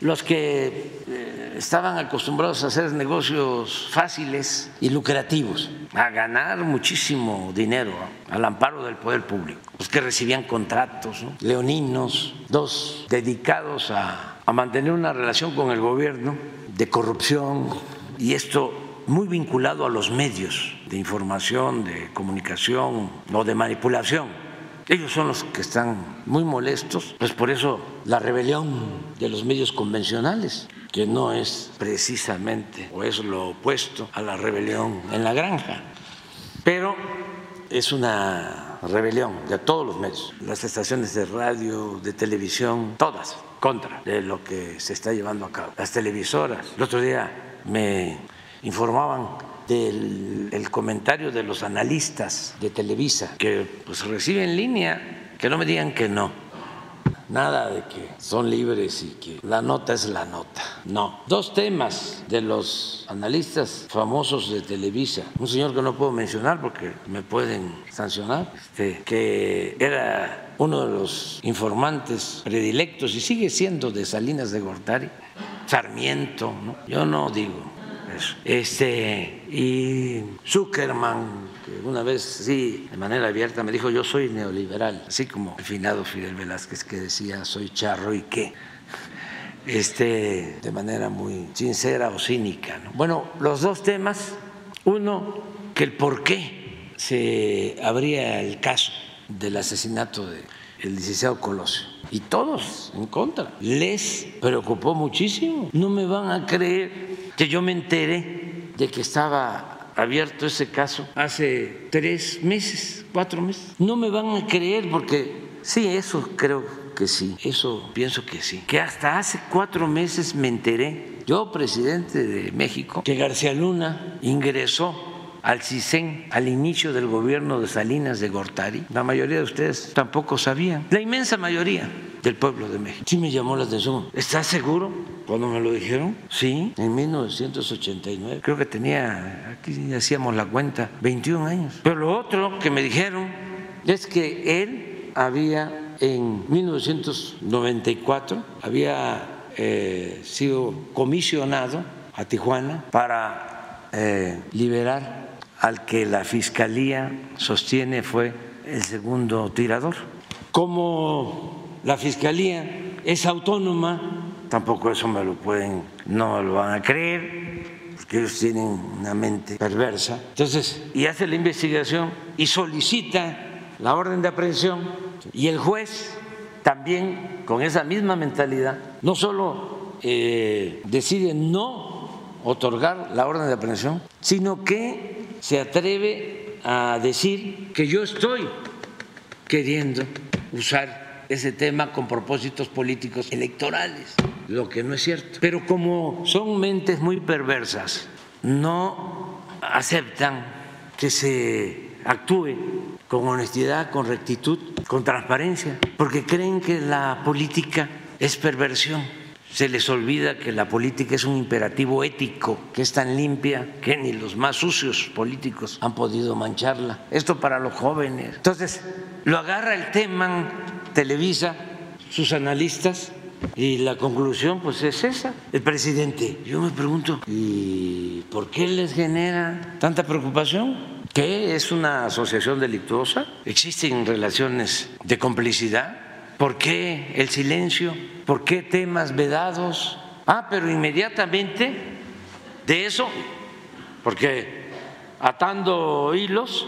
los que eh, estaban acostumbrados a hacer negocios fáciles y lucrativos, a ganar muchísimo dinero al amparo del poder público, los que recibían contratos, leoninos, dos dedicados a, a mantener una relación con el gobierno de corrupción. Y esto muy vinculado a los medios de información, de comunicación o de manipulación. Ellos son los que están muy molestos, pues por eso la rebelión de los medios convencionales, que no es precisamente o es lo opuesto a la rebelión en la granja, pero es una rebelión de todos los medios, las estaciones de radio, de televisión, todas contra de lo que se está llevando a cabo. Las televisoras, el otro día me informaban del comentario de los analistas de Televisa, que pues reciben línea, que no me digan que no. Nada de que son libres y que la nota es la nota. No. Dos temas de los analistas famosos de Televisa. Un señor que no puedo mencionar porque me pueden sancionar, este, que era uno de los informantes predilectos y sigue siendo de Salinas de Gortari, Sarmiento. Yo no digo este, y Zuckerman, que una vez, sí, de manera abierta me dijo, yo soy neoliberal, así como el finado Fidel Velázquez que decía, soy charro y qué. Este, de manera muy sincera o cínica. Bueno, los dos temas, uno, que el por qué se abría el caso del asesinato de el licenciado Colosio. Y todos en contra. Les preocupó muchísimo. No me van a creer que yo me enteré de que estaba abierto ese caso hace tres meses, cuatro meses. No me van a creer porque sí, eso creo que sí, eso pienso que sí. Que hasta hace cuatro meses me enteré, yo presidente de México, que García Luna ingresó al CISEN al inicio del gobierno de Salinas de Gortari. La mayoría de ustedes tampoco sabían. La inmensa mayoría del pueblo de México. Sí me llamó la atención. ¿Estás seguro? Cuando me lo dijeron, sí, en 1989. Creo que tenía, aquí hacíamos la cuenta, 21 años. Pero lo otro que me dijeron es que él había en 1994, había eh, sido comisionado a Tijuana para eh, liberar al que la Fiscalía sostiene fue el segundo tirador. Como la Fiscalía es autónoma, tampoco eso me lo pueden, no lo van a creer, porque ellos tienen una mente perversa. Entonces, y hace la investigación y solicita la orden de aprehensión y el juez también con esa misma mentalidad no solo eh, decide no otorgar la orden de aprehensión, sino que se atreve a decir que yo estoy queriendo usar ese tema con propósitos políticos electorales, lo que no es cierto. Pero como son mentes muy perversas, no aceptan que se actúe con honestidad, con rectitud, con transparencia, porque creen que la política es perversión se les olvida que la política es un imperativo ético, que es tan limpia que ni los más sucios políticos han podido mancharla. Esto para los jóvenes. Entonces, lo agarra el tema Televisa, sus analistas, y la conclusión pues es esa. El presidente, yo me pregunto, ¿y por qué les genera tanta preocupación? ¿Qué es una asociación delictuosa? ¿Existen relaciones de complicidad? ¿Por qué el silencio? ¿Por qué temas vedados? Ah, pero inmediatamente de eso, porque atando hilos,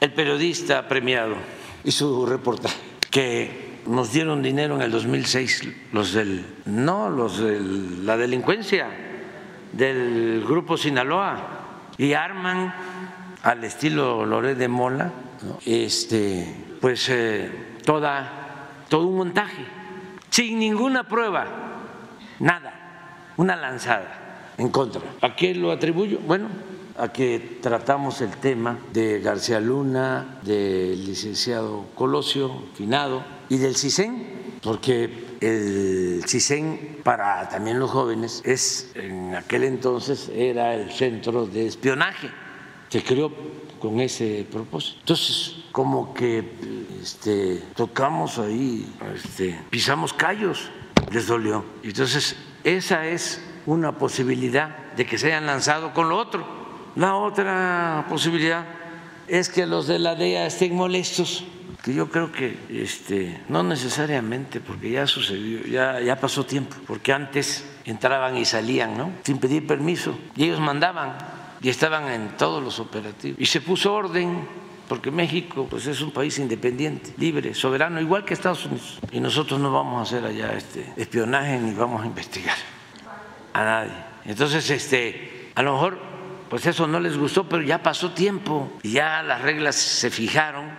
el periodista premiado y su reportaje, que nos dieron dinero en el 2006, los del, no, los de la delincuencia del grupo Sinaloa, y arman al estilo Loret de Mola, este, pues eh, toda todo un montaje, sin ninguna prueba, nada, una lanzada en contra. ¿A qué lo atribuyo? Bueno, a que tratamos el tema de García Luna, del licenciado Colosio, finado, y del CISEN, porque el CISEN para también los jóvenes es, en aquel entonces era el centro de espionaje, se creó con ese propósito. Entonces, como que este, tocamos ahí, este, pisamos callos, les dolió. Entonces, esa es una posibilidad de que se hayan lanzado con lo otro. La otra posibilidad es que los de la DEA estén molestos, que yo creo que este, no necesariamente, porque ya sucedió, ya, ya pasó tiempo, porque antes entraban y salían, ¿no? Sin pedir permiso, y ellos mandaban y estaban en todos los operativos. Y se puso orden porque México pues, es un país independiente, libre, soberano, igual que Estados Unidos. Y nosotros no vamos a hacer allá este espionaje ni vamos a investigar a nadie. Entonces, este, a lo mejor, pues eso no les gustó, pero ya pasó tiempo y ya las reglas se fijaron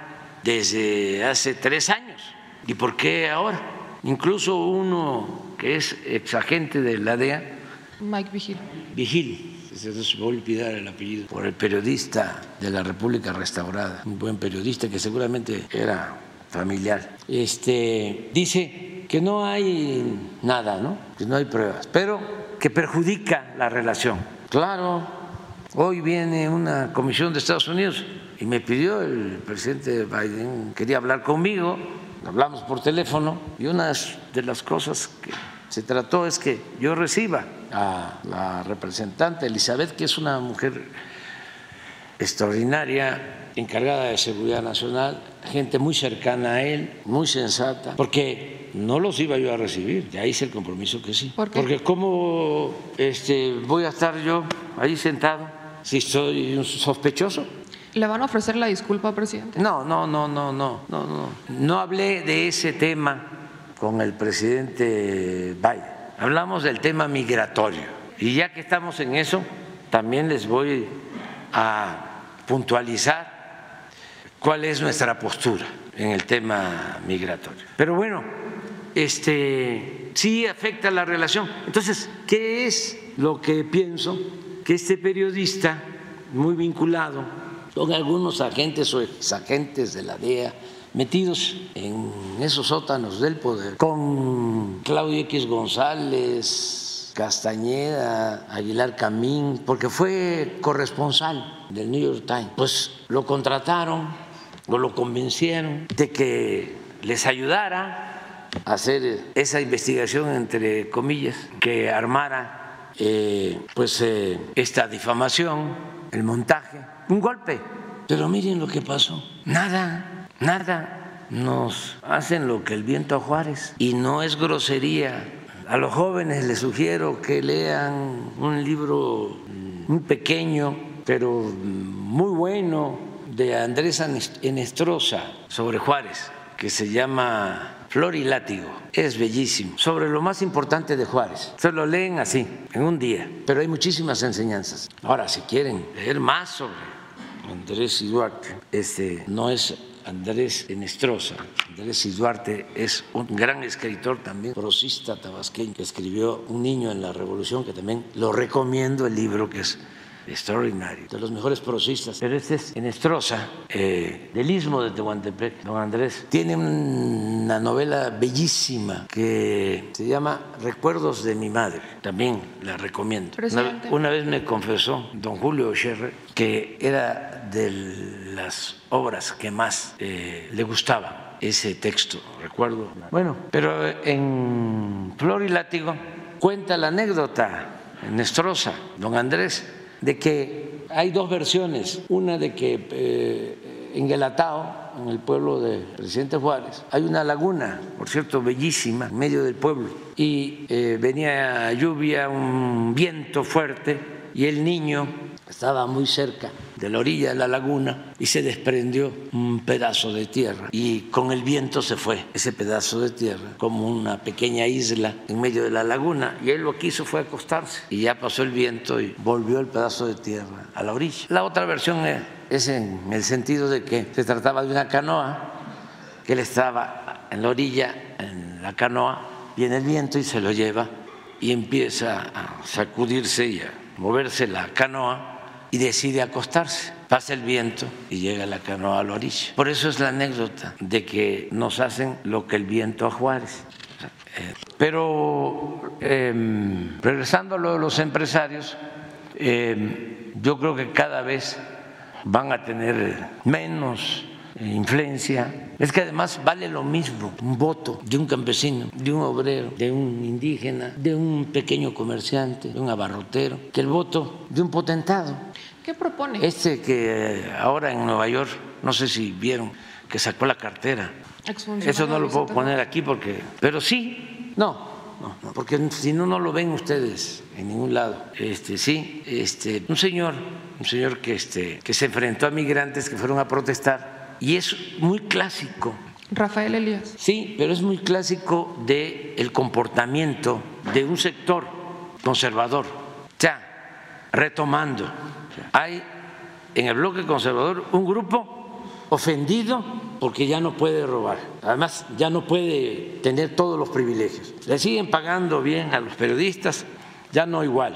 desde hace tres años. ¿Y por qué ahora? Incluso uno que es exagente de la DEA, Mike Vigil. Vigil se voy a olvidar el apellido, por el periodista de la República Restaurada, un buen periodista que seguramente era familiar. Este, dice que no hay nada, ¿no? que no hay pruebas, pero que perjudica la relación. Claro, hoy viene una comisión de Estados Unidos y me pidió el presidente Biden, quería hablar conmigo, hablamos por teléfono y una de las cosas que se trató es que yo reciba a la representante Elizabeth, que es una mujer extraordinaria, encargada de seguridad nacional, gente muy cercana a él, muy sensata, porque no los iba yo a recibir, ya hice el compromiso que sí. Porque cómo este, voy a estar yo ahí sentado si soy un sospechoso. ¿Le van a ofrecer la disculpa, presidente? No, no, no, no, no, no, no. No hablé de ese tema con el presidente Biden. Hablamos del tema migratorio. Y ya que estamos en eso, también les voy a puntualizar cuál es nuestra postura en el tema migratorio. Pero bueno, este sí afecta la relación. Entonces, ¿qué es lo que pienso? Que este periodista muy vinculado con algunos agentes o exagentes de la DEA metidos en esos sótanos del poder, con Claudio X González, Castañeda, Aguilar Camín, porque fue corresponsal del New York Times, pues lo contrataron lo convencieron de que les ayudara a hacer esa investigación, entre comillas, que armara eh, pues eh, esta difamación, el montaje un golpe. Pero miren lo que pasó. Nada, nada. Nos hacen lo que el viento a Juárez. Y no es grosería. A los jóvenes les sugiero que lean un libro muy pequeño, pero muy bueno, de Andrés Enestrosa sobre Juárez, que se llama Flor y Látigo. Es bellísimo. Sobre lo más importante de Juárez. Se lo leen así, en un día. Pero hay muchísimas enseñanzas. Ahora, si quieren leer más sobre Andrés y Duarte, este, no es Andrés Enestrosa. Andrés y Duarte es un gran escritor también, prosista tabasqueño, que escribió Un niño en la revolución, que también lo recomiendo el libro que es extraordinario, de los mejores prosistas. Pero este es en Estroza, eh, del Istmo de Tehuantepec, don Andrés. Tiene una novela bellísima que se llama Recuerdos de mi madre. También la recomiendo. Una, vez me confesó don Julio Scherrer que era de las obras que más eh, le gustaba ese texto, recuerdo. Bueno, pero en Flor y Látigo cuenta la anécdota en Estroza, don Andrés, de que hay dos versiones, una de que eh, en Guelatao, en el pueblo de Presidente Juárez, hay una laguna, por cierto, bellísima, en medio del pueblo, y eh, venía lluvia, un viento fuerte, y el niño estaba muy cerca de la orilla de la laguna y se desprendió un pedazo de tierra. Y con el viento se fue ese pedazo de tierra como una pequeña isla en medio de la laguna. Y él lo que hizo fue acostarse. Y ya pasó el viento y volvió el pedazo de tierra a la orilla. La otra versión es en el sentido de que se trataba de una canoa que él estaba en la orilla, en la canoa, viene el viento y se lo lleva y empieza a sacudirse y a moverse la canoa y decide acostarse. Pasa el viento y llega la canoa a la orilla. Por eso es la anécdota de que nos hacen lo que el viento a Juárez. Eh, pero em, regresando a lo de los empresarios, em, yo creo que cada vez van a tener menos influencia. Es que además vale lo mismo un voto de un campesino, de un obrero, de un indígena, de un pequeño comerciante, de un abarrotero, que el voto de un potentado. ¿Qué propone? Este que ahora en Nueva York, no sé si vieron, que sacó la cartera. Eso no lo puedo poner aquí porque... Pero sí, no, no, porque si no, no lo ven ustedes en ningún lado. Este, sí, este, un señor, un señor que, este, que se enfrentó a migrantes que fueron a protestar y es muy clásico. Rafael Elías. Sí, pero es muy clásico del el comportamiento de un sector conservador. Ya, retomando hay en el bloque conservador un grupo ofendido porque ya no puede robar. Además, ya no puede tener todos los privilegios. Le siguen pagando bien a los periodistas, ya no igual,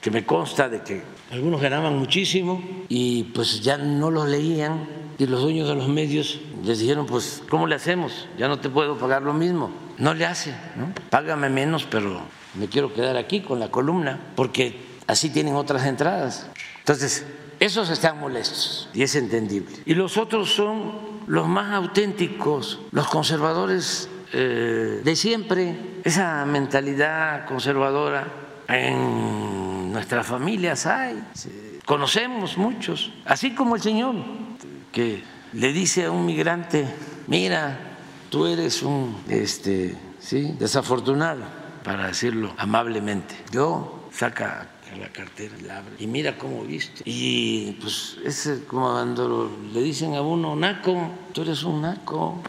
que me consta de que algunos ganaban muchísimo y pues ya no los leían y los dueños de los medios les dijeron, pues, ¿cómo le hacemos? Ya no te puedo pagar lo mismo. No le hace, ¿no? Págame menos, pero me quiero quedar aquí con la columna, porque así tienen otras entradas. Entonces, esos están molestos y es entendible. Y los otros son los más auténticos, los conservadores eh, de siempre, esa mentalidad conservadora en nuestras familias hay, conocemos muchos, así como el Señor que le dice a un migrante, mira, tú eres un este, ¿sí? desafortunado, para decirlo amablemente. Yo saca la cartera, la abre y mira cómo viste. Y pues es como cuando le dicen a uno, naco, tú eres un naco.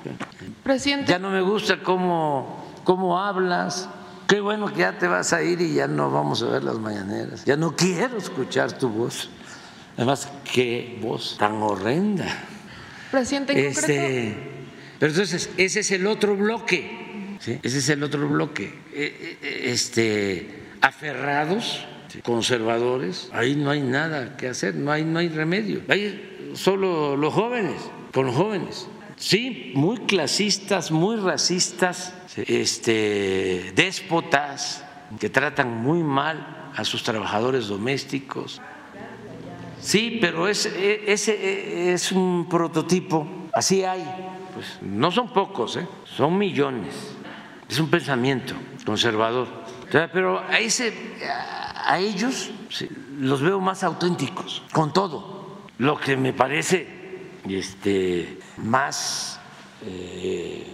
Presidente. Ya no me gusta cómo, cómo hablas. Qué bueno que ya te vas a ir y ya no vamos a ver las mañaneras. Ya no quiero escuchar tu voz. Además, qué voz tan horrenda. Presidente, en este, Pero entonces, ese es el otro bloque. Ese es el otro bloque. E, e, este, aferrados, conservadores, ahí no hay nada que hacer, no hay, no hay remedio. Hay solo los jóvenes, con los jóvenes. Sí, muy clasistas, muy racistas, este, déspotas, que tratan muy mal a sus trabajadores domésticos. Sí, pero ese es un prototipo, así hay, pues no son pocos, ¿eh? son millones. Es un pensamiento conservador. Pero a, ese, a ellos los veo más auténticos, con todo. Lo que me parece este, más eh,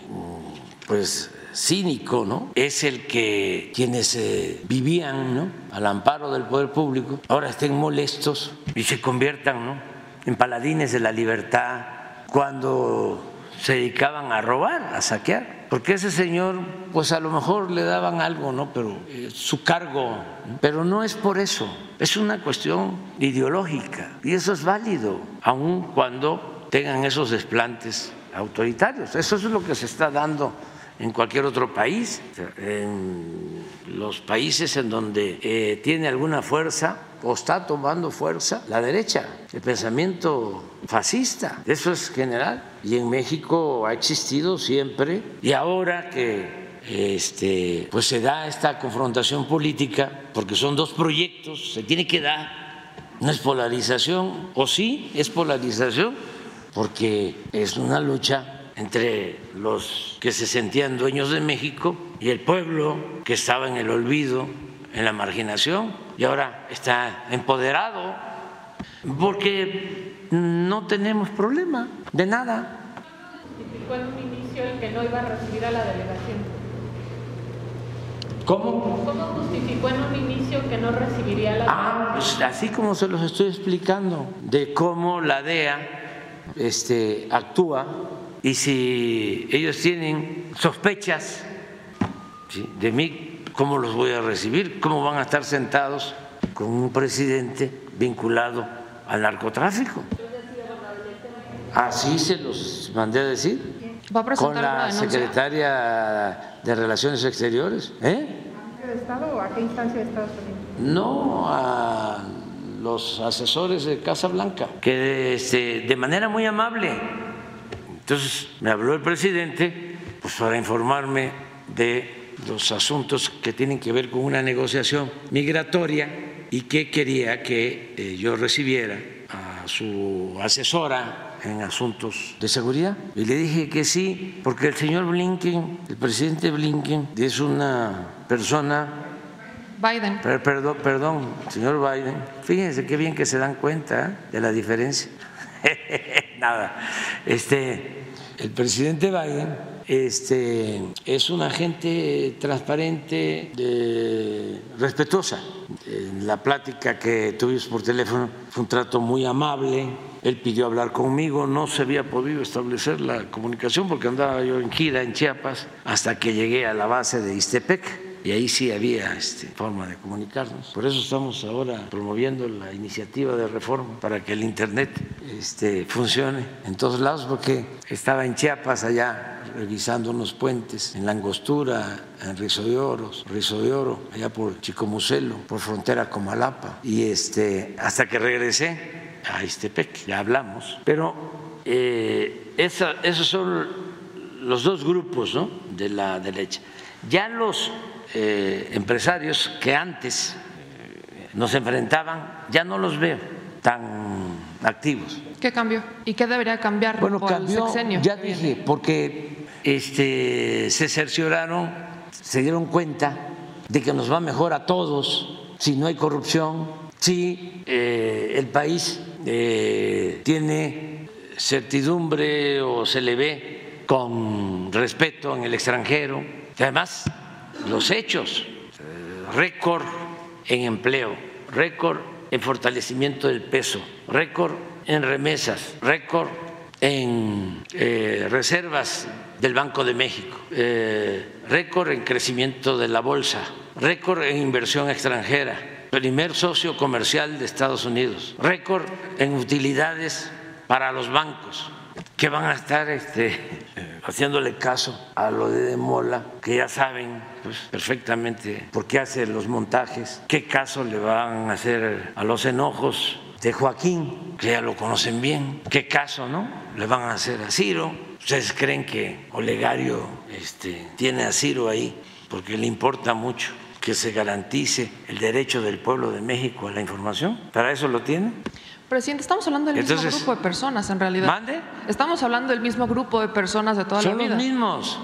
pues cínico, ¿no? Es el que quienes eh, vivían, ¿no? Al amparo del poder público, ahora estén molestos y se conviertan, ¿no? En paladines de la libertad cuando se dedicaban a robar, a saquear. Porque ese señor, pues a lo mejor le daban algo, ¿no? Pero eh, su cargo, pero no es por eso, es una cuestión ideológica y eso es válido, aun cuando tengan esos desplantes autoritarios. Eso es lo que se está dando en cualquier otro país, en los países en donde eh, tiene alguna fuerza o está tomando fuerza la derecha, el pensamiento fascista, eso es general. Y en México ha existido siempre. Y ahora que este, pues se da esta confrontación política, porque son dos proyectos, se tiene que dar, no es polarización, o sí es polarización, porque es una lucha entre los que se sentían dueños de México y el pueblo que estaba en el olvido, en la marginación, y ahora está empoderado, porque no tenemos problema de nada. Justificó en un inicio el que no iba a recibir a la delegación. ¿Cómo? ¿Cómo justificó en un inicio que no recibiría la Ah, pues así como se los estoy explicando, de cómo la DEA este, actúa y si ellos tienen sospechas de mí, ¿cómo los voy a recibir? ¿Cómo van a estar sentados con un presidente vinculado al narcotráfico? Así se los mandé a decir. ¿Va a con la secretaria de Relaciones Exteriores. ¿Eh? ¿De Estado o a qué instancia de Estados Unidos? No, a los asesores de Casa Blanca, que este, de manera muy amable entonces me habló el presidente pues, para informarme de los asuntos que tienen que ver con una negociación migratoria y que quería que eh, yo recibiera a su asesora en asuntos de seguridad. Y le dije que sí, porque el señor Blinken, el presidente Blinken, es una persona... Biden. perdón, perdón, señor Biden. Fíjense qué bien que se dan cuenta de la diferencia. Nada. Este, el presidente Biden este, es una gente transparente, respetuosa. En la plática que tuvimos por teléfono fue un trato muy amable. Él pidió hablar conmigo, no se había podido establecer la comunicación porque andaba yo en gira en Chiapas hasta que llegué a la base de Istepec y ahí sí había este, forma de comunicarnos. Por eso estamos ahora promoviendo la iniciativa de reforma para que el Internet este, funcione en todos lados, porque estaba en Chiapas allá revisando unos puentes en la Angostura, en Rizo de Oro, Rizo de Oro, allá por Chicomucelo, por frontera con Malapa, y este, hasta que regresé a Istepec, ya hablamos, pero eh, esos son los dos grupos ¿no? de la derecha. Ya los eh, empresarios que antes eh, nos enfrentaban, ya no los veo tan activos. ¿Qué cambió? ¿Y qué debería cambiar bueno, cambió, Ya dije, porque este, se cercioraron, se dieron cuenta de que nos va mejor a todos si no hay corrupción, si eh, el país tiene certidumbre o se le ve con respeto en el extranjero. Además, los hechos, récord en empleo, récord en fortalecimiento del peso, récord en remesas, récord en eh, reservas del Banco de México, eh, récord en crecimiento de la bolsa, récord en inversión extranjera, primer socio comercial de Estados Unidos, récord en utilidades para los bancos que van a estar este, haciéndole caso a lo de Mola, que ya saben pues, perfectamente por qué hace los montajes, qué caso le van a hacer a los enojos de Joaquín, que ya lo conocen bien, qué caso no le van a hacer a Ciro. Ustedes creen que Olegario este, tiene a Ciro ahí porque le importa mucho que se garantice el derecho del pueblo de México a la información. ¿Para eso lo tiene? Presidente, estamos hablando del mismo grupo de personas en realidad. ¿Mande? Estamos hablando del mismo grupo de personas de toda la vida. Son los mismos,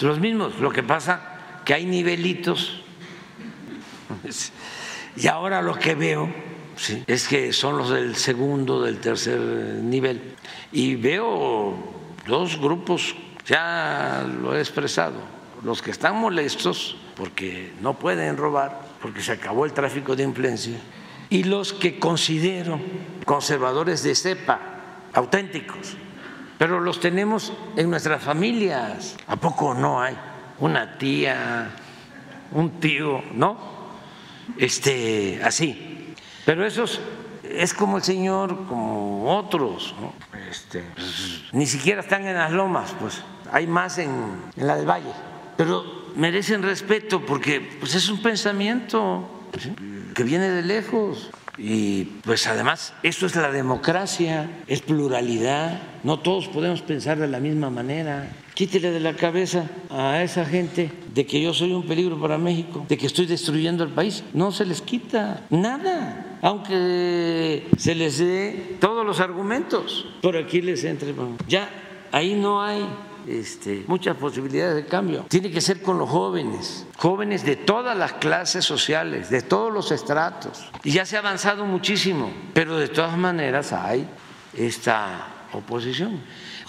los mismos. Lo que pasa que hay nivelitos. Y ahora lo que veo es que son los del segundo, del tercer nivel. Y veo dos grupos, ya lo he expresado, los que están molestos porque no pueden robar, porque se acabó el tráfico de influencia y los que considero conservadores de cepa, auténticos, pero los tenemos en nuestras familias. ¿A poco no hay una tía, un tío, no? Este, así. Pero esos es como el señor, como otros, este, ni siquiera están en las lomas, pues hay más en, en la del valle, pero merecen respeto porque pues, es un pensamiento que viene de lejos. Y pues además, eso es la democracia, es pluralidad, no todos podemos pensar de la misma manera. Quítele de la cabeza a esa gente de que yo soy un peligro para México, de que estoy destruyendo el país. No se les quita nada, aunque se les dé todos los argumentos. Por aquí les entre. Ya, ahí no hay este, muchas posibilidades de cambio. Tiene que ser con los jóvenes, jóvenes de todas las clases sociales, de todos los estratos. Y ya se ha avanzado muchísimo, pero de todas maneras hay esta oposición.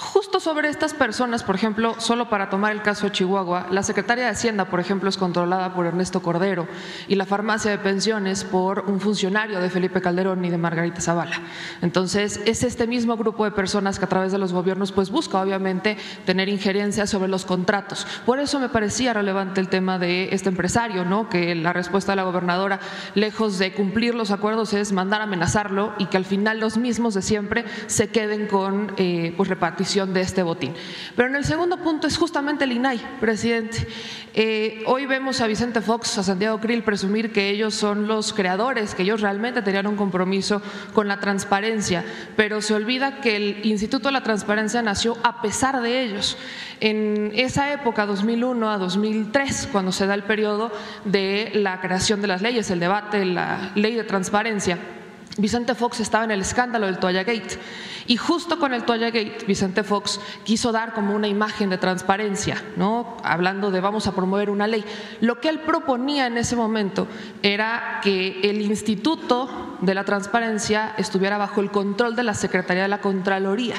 Justo sobre estas personas, por ejemplo, solo para tomar el caso de Chihuahua, la Secretaría de Hacienda, por ejemplo, es controlada por Ernesto Cordero y la farmacia de pensiones por un funcionario de Felipe Calderón y de Margarita Zavala. Entonces, es este mismo grupo de personas que a través de los gobiernos pues busca obviamente tener injerencia sobre los contratos. Por eso me parecía relevante el tema de este empresario, ¿no? Que la respuesta de la gobernadora, lejos de cumplir los acuerdos, es mandar a amenazarlo y que al final los mismos de siempre se queden con eh, pues repartición de este botín. Pero en el segundo punto es justamente el INAI, presidente. Eh, hoy vemos a Vicente Fox, a Santiago Krill presumir que ellos son los creadores, que ellos realmente tenían un compromiso con la transparencia, pero se olvida que el Instituto de la Transparencia nació a pesar de ellos. En esa época, 2001 a 2003, cuando se da el periodo de la creación de las leyes, el debate, la ley de transparencia, Vicente Fox estaba en el escándalo del Toalla Gate y justo con el Toalla Gate, Vicente Fox quiso dar como una imagen de transparencia, ¿no? hablando de vamos a promover una ley. Lo que él proponía en ese momento era que el Instituto de la Transparencia estuviera bajo el control de la Secretaría de la Contraloría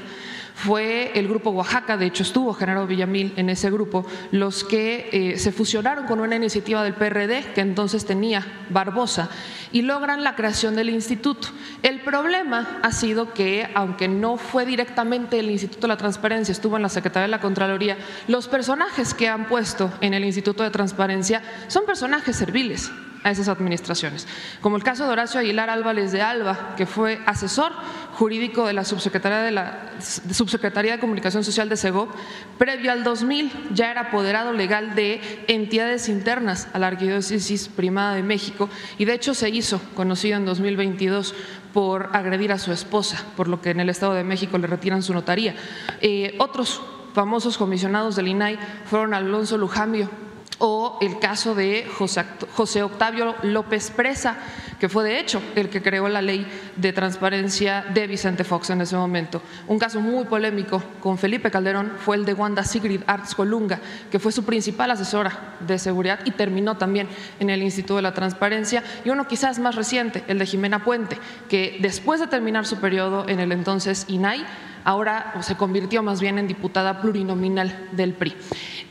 fue el grupo Oaxaca, de hecho estuvo Genaro Villamil en ese grupo, los que eh, se fusionaron con una iniciativa del PRD que entonces tenía Barbosa y logran la creación del instituto. El problema ha sido que, aunque no fue directamente el Instituto de la Transparencia, estuvo en la Secretaría de la Contraloría, los personajes que han puesto en el Instituto de Transparencia son personajes serviles a esas administraciones, como el caso de Horacio Aguilar Álvarez de Alba, que fue asesor jurídico de la Subsecretaría de, la, Subsecretaría de Comunicación Social de SEGO, previo al 2000 ya era apoderado legal de entidades internas a la Arquidiócesis Primada de México y de hecho se hizo conocido en 2022 por agredir a su esposa, por lo que en el Estado de México le retiran su notaría. Eh, otros famosos comisionados del INAI fueron Alonso Lujambio, o el caso de José Octavio López Presa, que fue de hecho el que creó la ley de transparencia de Vicente Fox en ese momento. Un caso muy polémico con Felipe Calderón fue el de Wanda Sigrid Arts Colunga, que fue su principal asesora de seguridad y terminó también en el Instituto de la Transparencia. Y uno quizás más reciente, el de Jimena Puente, que después de terminar su periodo en el entonces INAI, ahora se convirtió más bien en diputada plurinominal del PRI.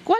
¿Cuál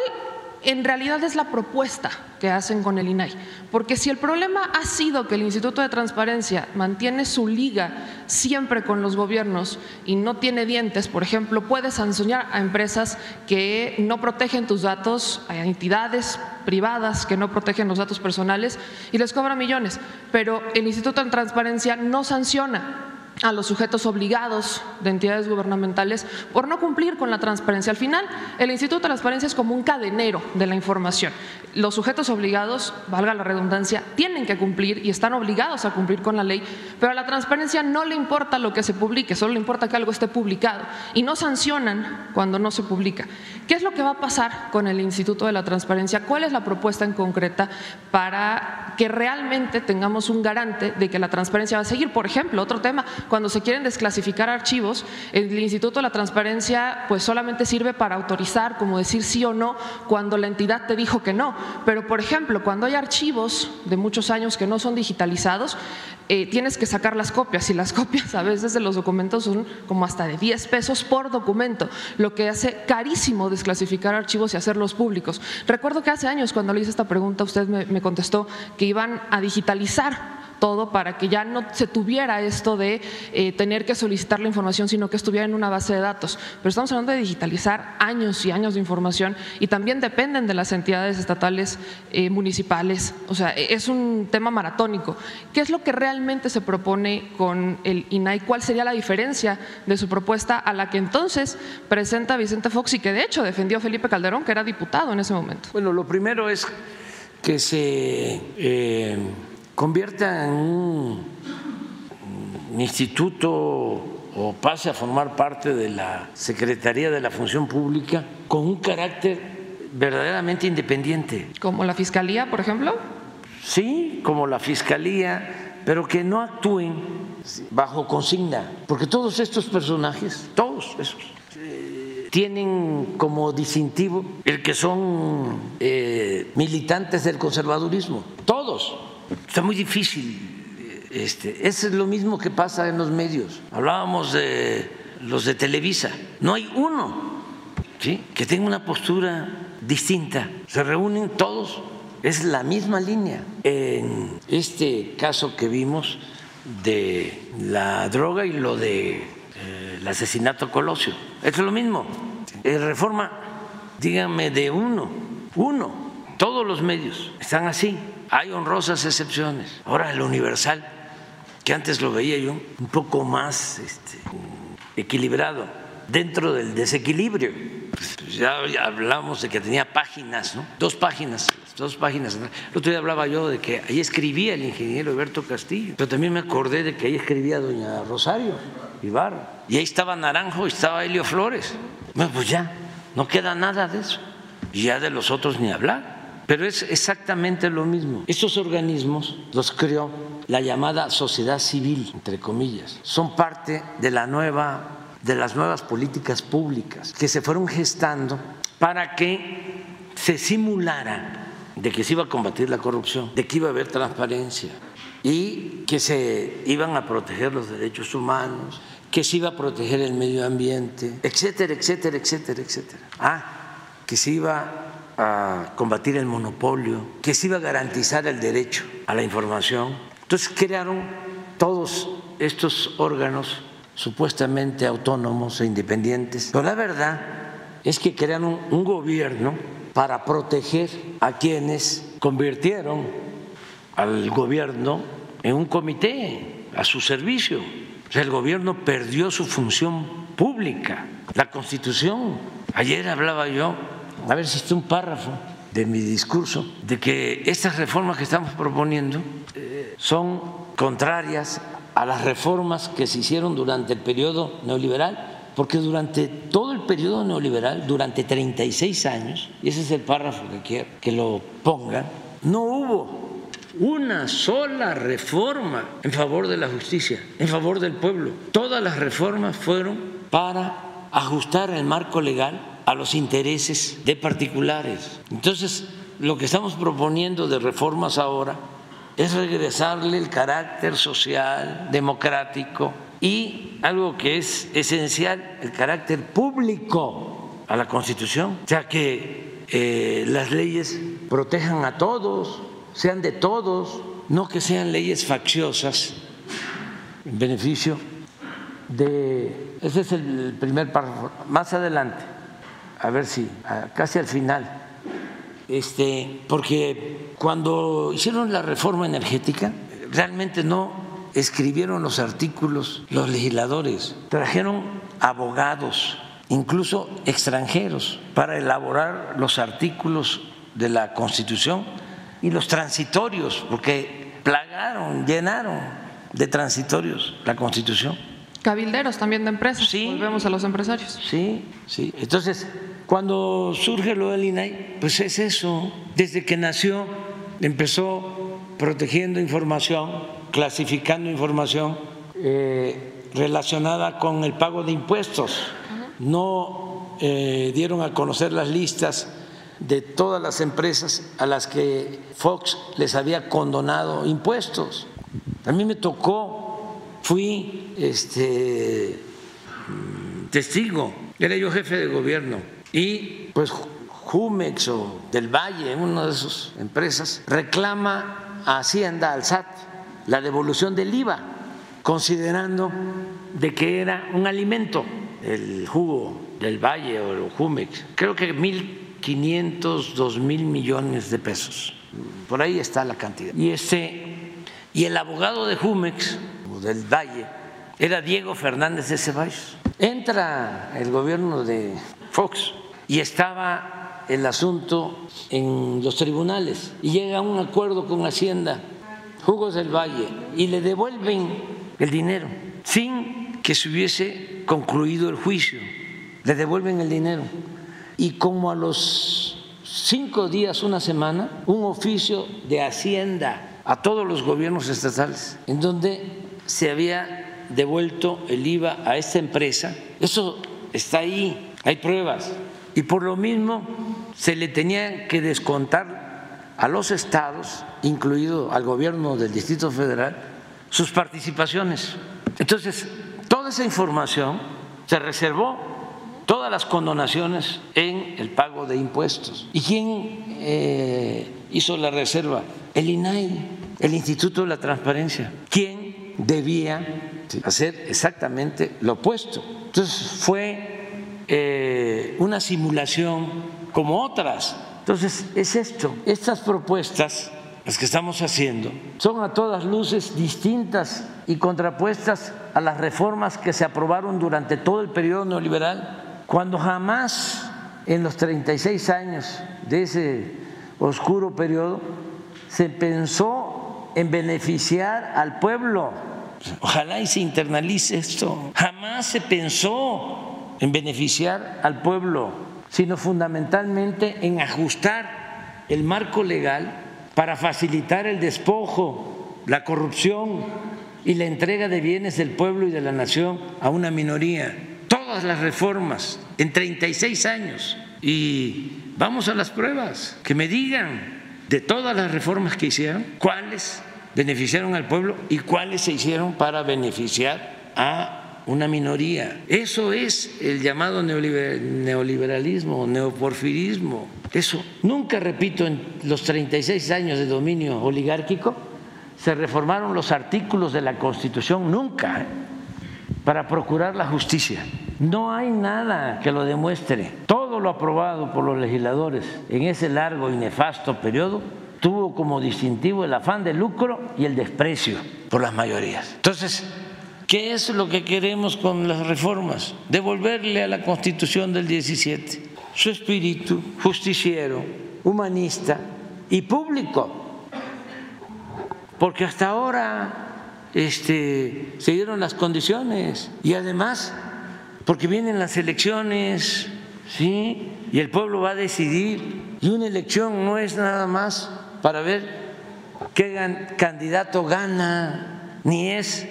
en realidad es la propuesta que hacen con el INAI. Porque si el problema ha sido que el Instituto de Transparencia mantiene su liga siempre con los gobiernos y no tiene dientes, por ejemplo, puede sancionar a empresas que no protegen tus datos, a entidades privadas que no protegen los datos personales y les cobra millones. Pero el Instituto de Transparencia no sanciona a los sujetos obligados de entidades gubernamentales por no cumplir con la transparencia. Al final, el Instituto de Transparencia es como un cadenero de la información. Los sujetos obligados, valga la redundancia, tienen que cumplir y están obligados a cumplir con la ley, pero a la transparencia no le importa lo que se publique, solo le importa que algo esté publicado y no sancionan cuando no se publica. ¿Qué es lo que va a pasar con el Instituto de la Transparencia? ¿Cuál es la propuesta en concreta para que realmente tengamos un garante de que la transparencia va a seguir? Por ejemplo, otro tema, cuando se quieren desclasificar archivos, el Instituto de la Transparencia pues solamente sirve para autorizar, como decir sí o no, cuando la entidad te dijo que no. Pero, por ejemplo, cuando hay archivos de muchos años que no son digitalizados, eh, tienes que sacar las copias y las copias a veces de los documentos son como hasta de 10 pesos por documento, lo que hace carísimo desclasificar archivos y hacerlos públicos. Recuerdo que hace años cuando le hice esta pregunta usted me contestó que iban a digitalizar todo para que ya no se tuviera esto de eh, tener que solicitar la información, sino que estuviera en una base de datos. Pero estamos hablando de digitalizar años y años de información y también dependen de las entidades estatales eh, municipales. O sea, e, es un tema maratónico. ¿Qué es lo que realmente se propone con el INAI? ¿Cuál sería la diferencia de su propuesta a la que entonces presenta Vicente Fox y que de hecho defendió Felipe Calderón, que era diputado en ese momento? Bueno, lo primero es que se eh, convierta en un instituto o pase a formar parte de la Secretaría de la Función Pública con un carácter verdaderamente independiente. ¿Como la Fiscalía, por ejemplo? Sí, como la Fiscalía, pero que no actúen bajo consigna, porque todos estos personajes, todos esos, eh, tienen como distintivo el que son eh, militantes del conservadurismo, todos Está muy difícil. Este, es lo mismo que pasa en los medios. Hablábamos de los de Televisa. No hay uno ¿sí? que tenga una postura distinta. Se reúnen todos. Es la misma línea. En este caso que vimos de la droga y lo de eh, el asesinato Colosio. Es lo mismo. Reforma, díganme de uno, uno. Todos los medios están así. Hay honrosas excepciones. Ahora el universal, que antes lo veía yo un poco más este, equilibrado, dentro del desequilibrio. Pues, ya, hablamos de que tenía páginas, ¿no? Dos páginas, dos páginas. El otro día hablaba yo de que ahí escribía el ingeniero Alberto Castillo, pero también me acordé de que ahí escribía doña Rosario Ibarra. Y ahí estaba Naranjo y estaba Helio Flores. Bueno, pues ya, no queda nada de eso. Y ya de los otros ni hablar. Pero es exactamente lo mismo. Estos organismos los creó la llamada sociedad civil, entre comillas. Son parte de la nueva de las nuevas políticas públicas que se fueron gestando para que se simulara de que se iba a combatir la corrupción, de que iba a haber transparencia y que se iban a proteger los derechos humanos, que se iba a proteger el medio ambiente, etcétera, etcétera, etcétera, etcétera. Ah, que se iba a combatir el monopolio, que se iba a garantizar el derecho a la información. Entonces crearon todos estos órganos supuestamente autónomos e independientes, pero la verdad es que crearon un gobierno para proteger a quienes convirtieron al gobierno en un comité a su servicio. O sea, el gobierno perdió su función pública, la constitución. Ayer hablaba yo a ver si está un párrafo de mi discurso, de que estas reformas que estamos proponiendo eh, son contrarias a las reformas que se hicieron durante el periodo neoliberal, porque durante todo el periodo neoliberal, durante 36 años, y ese es el párrafo que quiero que lo pongan, no hubo una sola reforma en favor de la justicia, en favor del pueblo. Todas las reformas fueron para ajustar el marco legal a los intereses de particulares. Entonces, lo que estamos proponiendo de reformas ahora es regresarle el carácter social, democrático y algo que es esencial, el carácter público a la Constitución. O sea, que eh, las leyes protejan a todos, sean de todos, no que sean leyes facciosas en beneficio de... Ese es el primer párrafo. Más adelante, a ver si, casi al final, este, porque cuando hicieron la reforma energética, realmente no escribieron los artículos los legisladores, trajeron abogados, incluso extranjeros, para elaborar los artículos de la Constitución y los transitorios, porque plagaron, llenaron de transitorios la Constitución. Cabilderos también de empresas. Sí. Volvemos a los empresarios. Sí, sí. Entonces, cuando surge lo del INAI, pues es eso. Desde que nació, empezó protegiendo información, clasificando información eh, relacionada con el pago de impuestos. No eh, dieron a conocer las listas de todas las empresas a las que Fox les había condonado impuestos. A mí me tocó, fui este, testigo, era yo jefe de gobierno y pues Jumex o del Valle, una de esas empresas, reclama a Hacienda, al SAT, la devolución del IVA, considerando de que era un alimento, el jugo del Valle o el Jumex, creo que mil quinientos, dos mil millones de pesos. Por ahí está la cantidad. Y, este, y el abogado de Jumex, o del Valle, era Diego Fernández de Ceballos. Entra el gobierno de Fox y estaba el asunto en los tribunales y llega a un acuerdo con Hacienda, Jugos del Valle, y le devuelven el dinero sin que se hubiese concluido el juicio. Le devuelven el dinero. Y como a los cinco días, una semana, un oficio de Hacienda a todos los gobiernos estatales, en donde se había devuelto el IVA a esta empresa. Eso está ahí, hay pruebas. Y por lo mismo se le tenía que descontar a los estados, incluido al gobierno del Distrito Federal, sus participaciones. Entonces, toda esa información se reservó, todas las condonaciones en el pago de impuestos. ¿Y quién eh, hizo la reserva? El INAI, el Instituto de la Transparencia. ¿Quién debía hacer exactamente lo opuesto? Entonces fue eh, una simulación como otras. Entonces es esto, estas propuestas las que estamos haciendo son a todas luces distintas y contrapuestas a las reformas que se aprobaron durante todo el periodo neoliberal, cuando jamás en los 36 años de ese oscuro periodo se pensó en beneficiar al pueblo. Ojalá y se internalice esto. Jamás se pensó en beneficiar al pueblo, sino fundamentalmente en ajustar el marco legal para facilitar el despojo, la corrupción y la entrega de bienes del pueblo y de la nación a una minoría. Todas las reformas en 36 años. Y vamos a las pruebas, que me digan de todas las reformas que hicieron, cuáles beneficiaron al pueblo y cuáles se hicieron para beneficiar a una minoría. Eso es el llamado neoliberalismo, neoporfirismo. Eso, nunca repito, en los 36 años de dominio oligárquico, se reformaron los artículos de la Constitución, nunca, ¿eh? para procurar la justicia. No hay nada que lo demuestre. Todo lo aprobado por los legisladores en ese largo y nefasto periodo tuvo como distintivo el afán de lucro y el desprecio por las mayorías. Entonces, ¿qué es lo que queremos con las reformas? Devolverle a la Constitución del 17 su espíritu justiciero, humanista y público. Porque hasta ahora este, se dieron las condiciones y además porque vienen las elecciones, ¿sí? Y el pueblo va a decidir. Y una elección no es nada más para ver qué candidato gana, ni es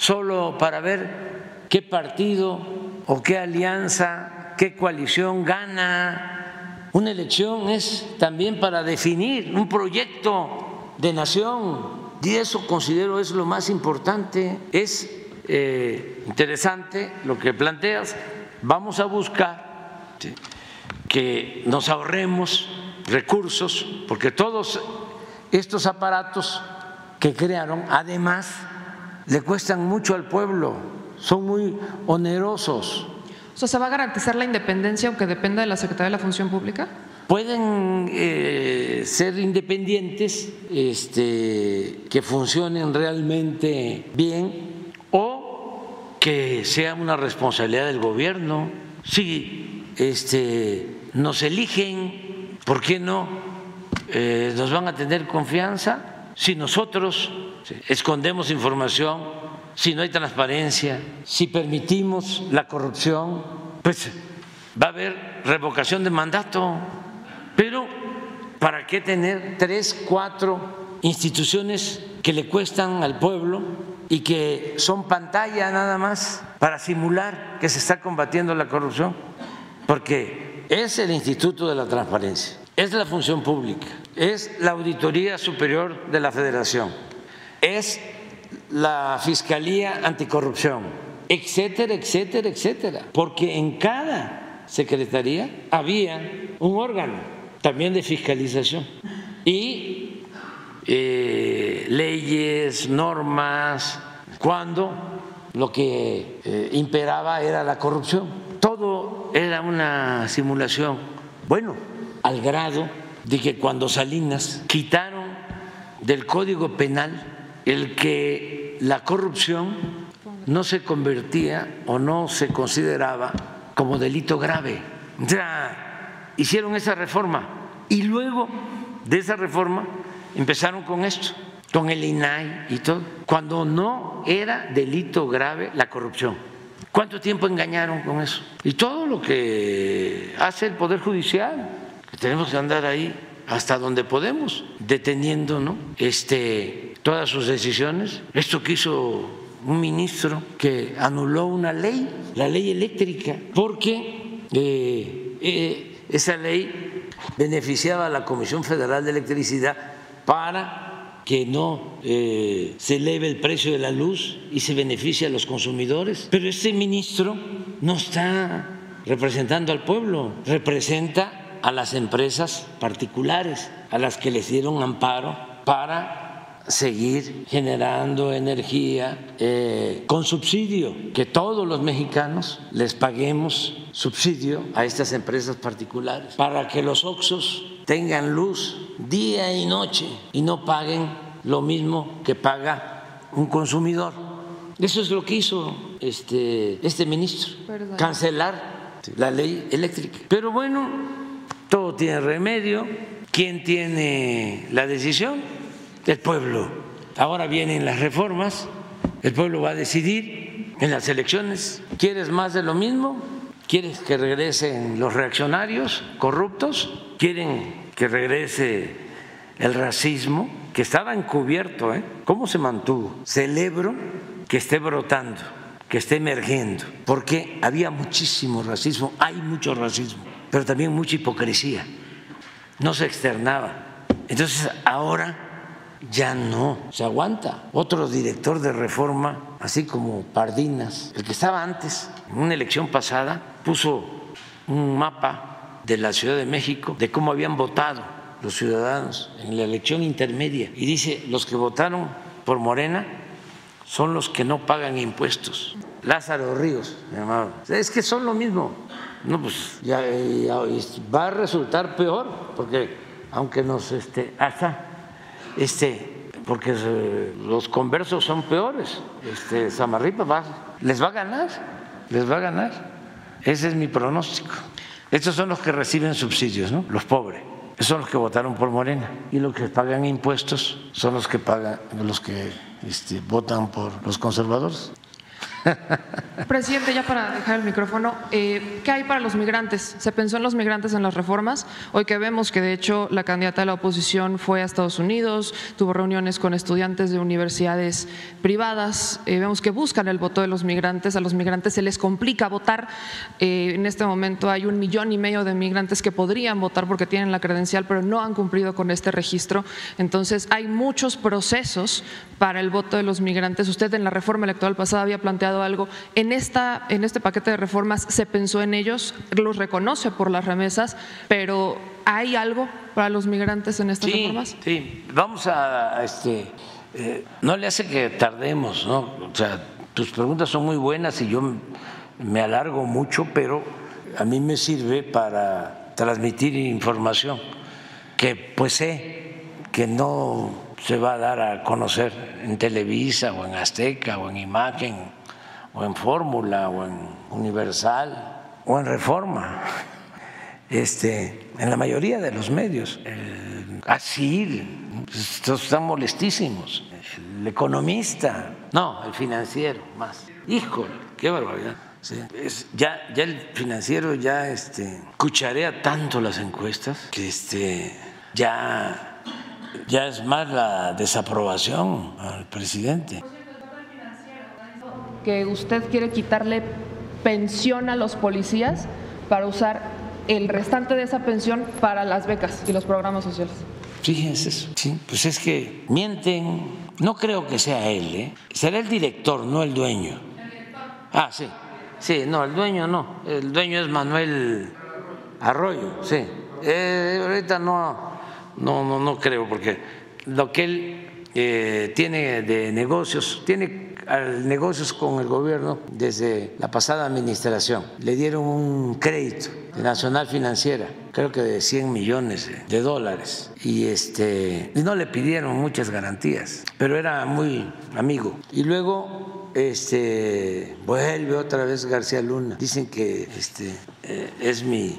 solo para ver qué partido o qué alianza, qué coalición gana. Una elección es también para definir un proyecto de nación y eso considero es lo más importante. Es eh, interesante lo que planteas. Vamos a buscar que nos ahorremos recursos, porque todos estos aparatos que crearon, además, le cuestan mucho al pueblo, son muy onerosos. O sea, ¿se va a garantizar la independencia aunque dependa de la Secretaría de la Función Pública? Pueden eh, ser independientes, este, que funcionen realmente bien o que sea una responsabilidad del gobierno. Si este, nos eligen, ¿por qué no eh, nos van a tener confianza? Si nosotros escondemos información, si no hay transparencia, si permitimos la corrupción, pues va a haber revocación de mandato. Pero, ¿para qué tener tres, cuatro instituciones que le cuestan al pueblo y que son pantalla nada más para simular que se está combatiendo la corrupción? Porque es el Instituto de la Transparencia, es la función pública, es la Auditoría Superior de la Federación, es la Fiscalía Anticorrupción, etcétera, etcétera, etcétera. Porque en cada secretaría había un órgano también de fiscalización y eh, leyes, normas, cuando lo que eh, imperaba era la corrupción. Todo era una simulación. Bueno, al grado de que cuando Salinas quitaron del Código Penal el que la corrupción no se convertía o no se consideraba como delito grave. Ya hicieron esa reforma y luego de esa reforma empezaron con esto, con el INAI y todo, cuando no era delito grave la corrupción. ¿Cuánto tiempo engañaron con eso? Y todo lo que hace el Poder Judicial, que tenemos que andar ahí hasta donde podemos, deteniendo ¿no? este, todas sus decisiones. Esto que hizo un ministro que anuló una ley, la ley eléctrica, porque eh, eh, esa ley beneficiaba a la Comisión Federal de Electricidad para que no eh, se eleve el precio de la luz y se beneficie a los consumidores. Pero este ministro no está representando al pueblo, representa a las empresas particulares, a las que les dieron amparo para seguir generando energía eh, con subsidio, que todos los mexicanos les paguemos subsidio a estas empresas particulares para que los Oxos tengan luz día y noche y no paguen lo mismo que paga un consumidor. Eso es lo que hizo este, este ministro, cancelar la ley eléctrica. Pero bueno, todo tiene remedio. ¿Quién tiene la decisión? El pueblo. Ahora vienen las reformas, el pueblo va a decidir en las elecciones. ¿Quieres más de lo mismo? ¿Quieres que regresen los reaccionarios corruptos? ¿Quieren que regrese el racismo que estaba encubierto? ¿eh? ¿Cómo se mantuvo? Celebro que esté brotando, que esté emergiendo, porque había muchísimo racismo, hay mucho racismo, pero también mucha hipocresía. No se externaba. Entonces ahora ya no se aguanta. Otro director de reforma, así como Pardinas, el que estaba antes, en una elección pasada, puso un mapa de la Ciudad de México de cómo habían votado los ciudadanos en la elección intermedia y dice, los que votaron por Morena son los que no pagan impuestos. Lázaro Ríos, llamaba. Es que son lo mismo. No, pues ya, va a resultar peor, porque aunque nos este, hasta este, porque eh, los conversos son peores. Este, Samarripa va, les va a ganar, les va a ganar. Ese es mi pronóstico. Estos son los que reciben subsidios, ¿no? Los pobres. Esos son los que votaron por Morena. Y los que pagan impuestos son los que pagan, los que este, votan por los conservadores. Presidente, ya para dejar el micrófono, eh, ¿qué hay para los migrantes? ¿Se pensó en los migrantes en las reformas? Hoy que vemos que de hecho la candidata de la oposición fue a Estados Unidos, tuvo reuniones con estudiantes de universidades privadas, eh, vemos que buscan el voto de los migrantes, a los migrantes se les complica votar. Eh, en este momento hay un millón y medio de migrantes que podrían votar porque tienen la credencial, pero no han cumplido con este registro. Entonces hay muchos procesos para el voto de los migrantes. Usted en la reforma electoral pasada había planteado planteado algo. En, esta, en este paquete de reformas se pensó en ellos, los reconoce por las remesas, pero ¿hay algo para los migrantes en estas reformas? Sí, vamos a, este, eh, no le hace que tardemos, ¿no? O sea, tus preguntas son muy buenas y yo me alargo mucho, pero a mí me sirve para transmitir información que pues sé que no se va a dar a conocer en Televisa o en Azteca o en Imagen o en Fórmula o en Universal o en Reforma. Este, en la mayoría de los medios, así estos están molestísimos. El economista, no, el financiero más. Híjole, qué barbaridad. ya, ya el financiero ya este, cucharea tanto las encuestas que este, ya, ya es más la desaprobación al presidente. Que usted quiere quitarle pensión a los policías para usar el restante de esa pensión para las becas y los programas sociales. Fíjense eso, sí, pues es que mienten. No creo que sea él, ¿eh? será el director, no el dueño. ¿El director? Ah, sí, sí, no, el dueño no. El dueño es Manuel Arroyo, sí. Eh, ahorita no, no, no, no creo, porque lo que él eh, tiene de negocios, tiene negocios con el gobierno desde la pasada administración. Le dieron un crédito de Nacional Financiera, creo que de 100 millones de dólares, y, este, no le pidieron muchas garantías, pero era muy amigo. Y luego este, vuelve otra vez García Luna. Dicen que este, eh, es mi,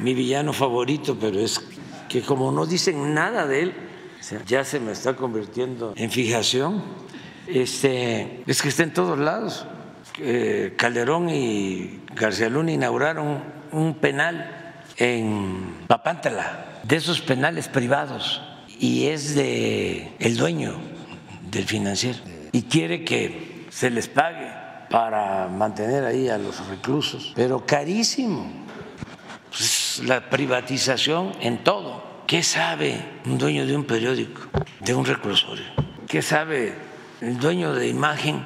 mi villano favorito, pero es que como no dicen nada de él, ya se me está convirtiendo en fijación. Este, es que está en todos lados. Calderón y García Luna inauguraron un penal en Papántala, de esos penales privados, y es de el dueño del financiero y quiere que se les pague para mantener ahí a los reclusos, pero carísimo. Pues la privatización en todo. ¿Qué sabe un dueño de un periódico, de un reclusorio? ¿Qué sabe el dueño de imagen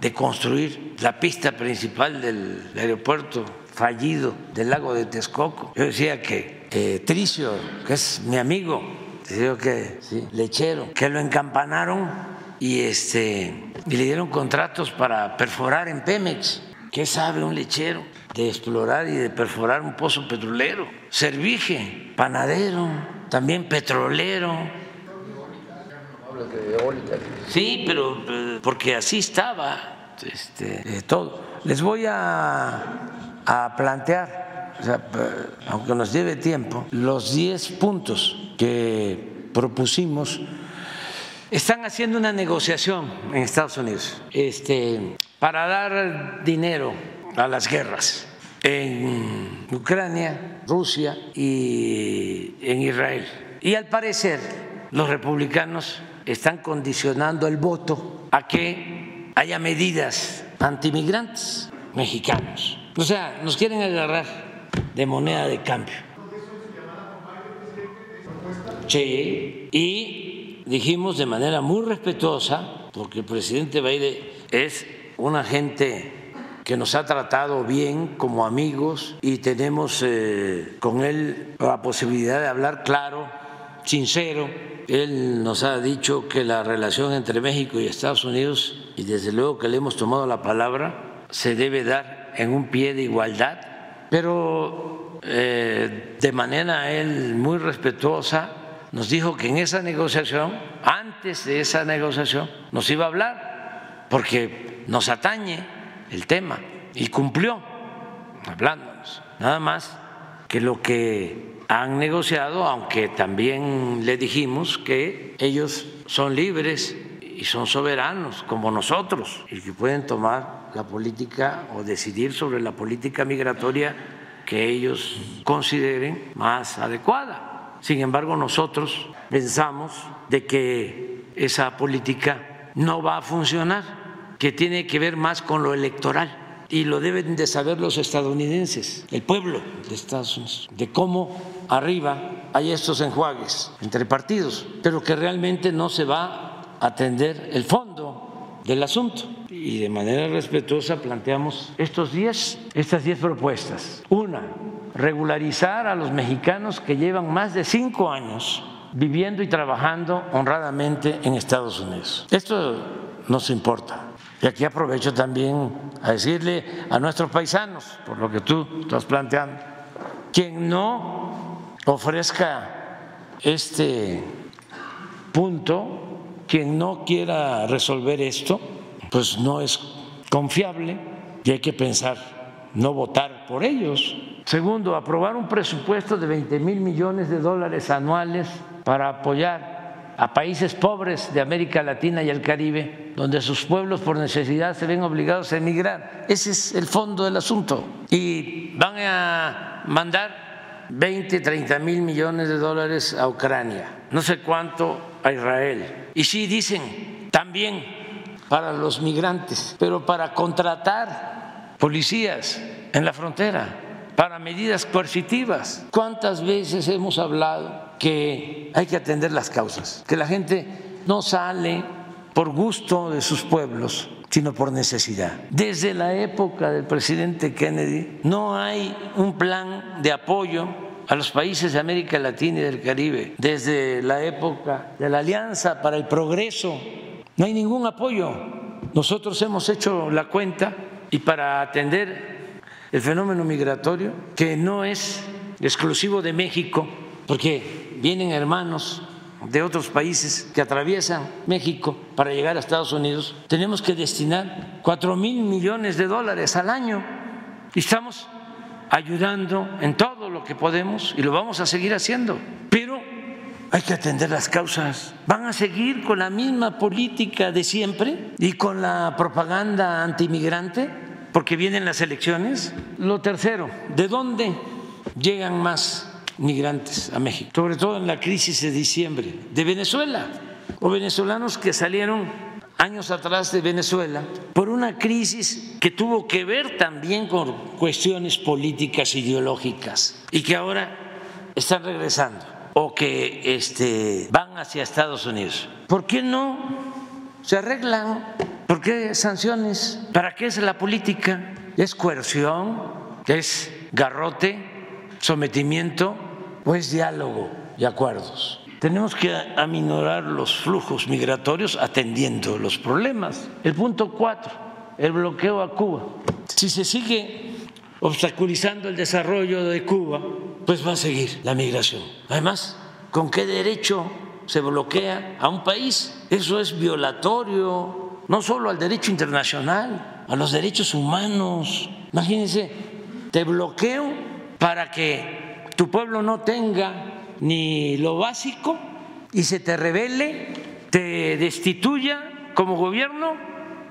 de construir la pista principal del aeropuerto fallido del lago de Texcoco? Yo decía que eh, Tricio, que es mi amigo, decía que sí, lechero, que lo encampanaron y, este, le dieron contratos para perforar en Pemex. ¿Qué sabe un lechero de explorar y de perforar un pozo petrolero? Servige, panadero también petrolero. Sí, pero eh, porque así estaba este, todo. Les voy a, a plantear, aunque nos lleve tiempo, los 10 puntos que propusimos. Están haciendo una negociación en Estados Unidos este, para dar dinero a las guerras en Ucrania, Rusia y en Israel. Y al parecer los republicanos están condicionando el voto a que haya medidas antimigrantes mexicanos. O sea, nos quieren agarrar de moneda de cambio. Sí, y dijimos de manera muy respetuosa, porque el presidente Biden es un agente que nos ha tratado bien como amigos y tenemos eh, con él la posibilidad de hablar claro, sincero. Él nos ha dicho que la relación entre México y Estados Unidos, y desde luego que le hemos tomado la palabra, se debe dar en un pie de igualdad, pero eh, de manera él muy respetuosa nos dijo que en esa negociación, antes de esa negociación, nos iba a hablar, porque nos atañe el tema y cumplió hablándonos. Nada más que lo que han negociado, aunque también le dijimos que ellos son libres y son soberanos como nosotros y que pueden tomar la política o decidir sobre la política migratoria que ellos consideren más adecuada. Sin embargo, nosotros pensamos de que esa política no va a funcionar que tiene que ver más con lo electoral y lo deben de saber los estadounidenses, el pueblo de Estados Unidos, de cómo arriba hay estos enjuagues entre partidos, pero que realmente no se va a atender el fondo del asunto y de manera respetuosa planteamos estos diez, estas diez propuestas. Una, regularizar a los mexicanos que llevan más de cinco años viviendo y trabajando honradamente en Estados Unidos. Esto nos importa. Y aquí aprovecho también a decirle a nuestros paisanos, por lo que tú estás planteando, quien no ofrezca este punto, quien no quiera resolver esto, pues no es confiable y hay que pensar no votar por ellos. Segundo, aprobar un presupuesto de 20 mil millones de dólares anuales para apoyar a países pobres de América Latina y el Caribe, donde sus pueblos por necesidad se ven obligados a emigrar. Ese es el fondo del asunto. Y van a mandar 20, 30 mil millones de dólares a Ucrania, no sé cuánto a Israel. Y sí dicen también para los migrantes, pero para contratar policías en la frontera para medidas coercitivas. ¿Cuántas veces hemos hablado que hay que atender las causas? Que la gente no sale por gusto de sus pueblos, sino por necesidad. Desde la época del presidente Kennedy no hay un plan de apoyo a los países de América Latina y del Caribe. Desde la época de la Alianza para el Progreso no hay ningún apoyo. Nosotros hemos hecho la cuenta y para atender el fenómeno migratorio, que no es exclusivo de México, porque vienen hermanos de otros países que atraviesan México para llegar a Estados Unidos, tenemos que destinar cuatro mil millones de dólares al año y estamos ayudando en todo lo que podemos y lo vamos a seguir haciendo. Pero hay que atender las causas. Van a seguir con la misma política de siempre y con la propaganda antimigrante porque vienen las elecciones. Lo tercero, ¿de dónde llegan más migrantes a México? Sobre todo en la crisis de diciembre, de Venezuela, o venezolanos que salieron años atrás de Venezuela por una crisis que tuvo que ver también con cuestiones políticas ideológicas y que ahora están regresando o que este, van hacia Estados Unidos. ¿Por qué no se arreglan ¿Por qué sanciones? ¿Para qué es la política? ¿Es coerción? ¿Es garrote? ¿Sometimiento? ¿O es diálogo y acuerdos? Tenemos que aminorar los flujos migratorios atendiendo los problemas. El punto cuatro, el bloqueo a Cuba. Si se sigue obstaculizando el desarrollo de Cuba, pues va a seguir la migración. Además, ¿con qué derecho se bloquea a un país? Eso es violatorio no solo al derecho internacional, a los derechos humanos. Imagínense, te bloqueo para que tu pueblo no tenga ni lo básico y se te revele, te destituya como gobierno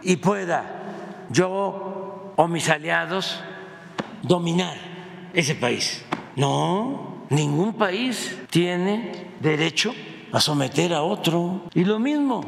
y pueda yo o mis aliados dominar ese país. No, ningún país tiene derecho a someter a otro. Y lo mismo,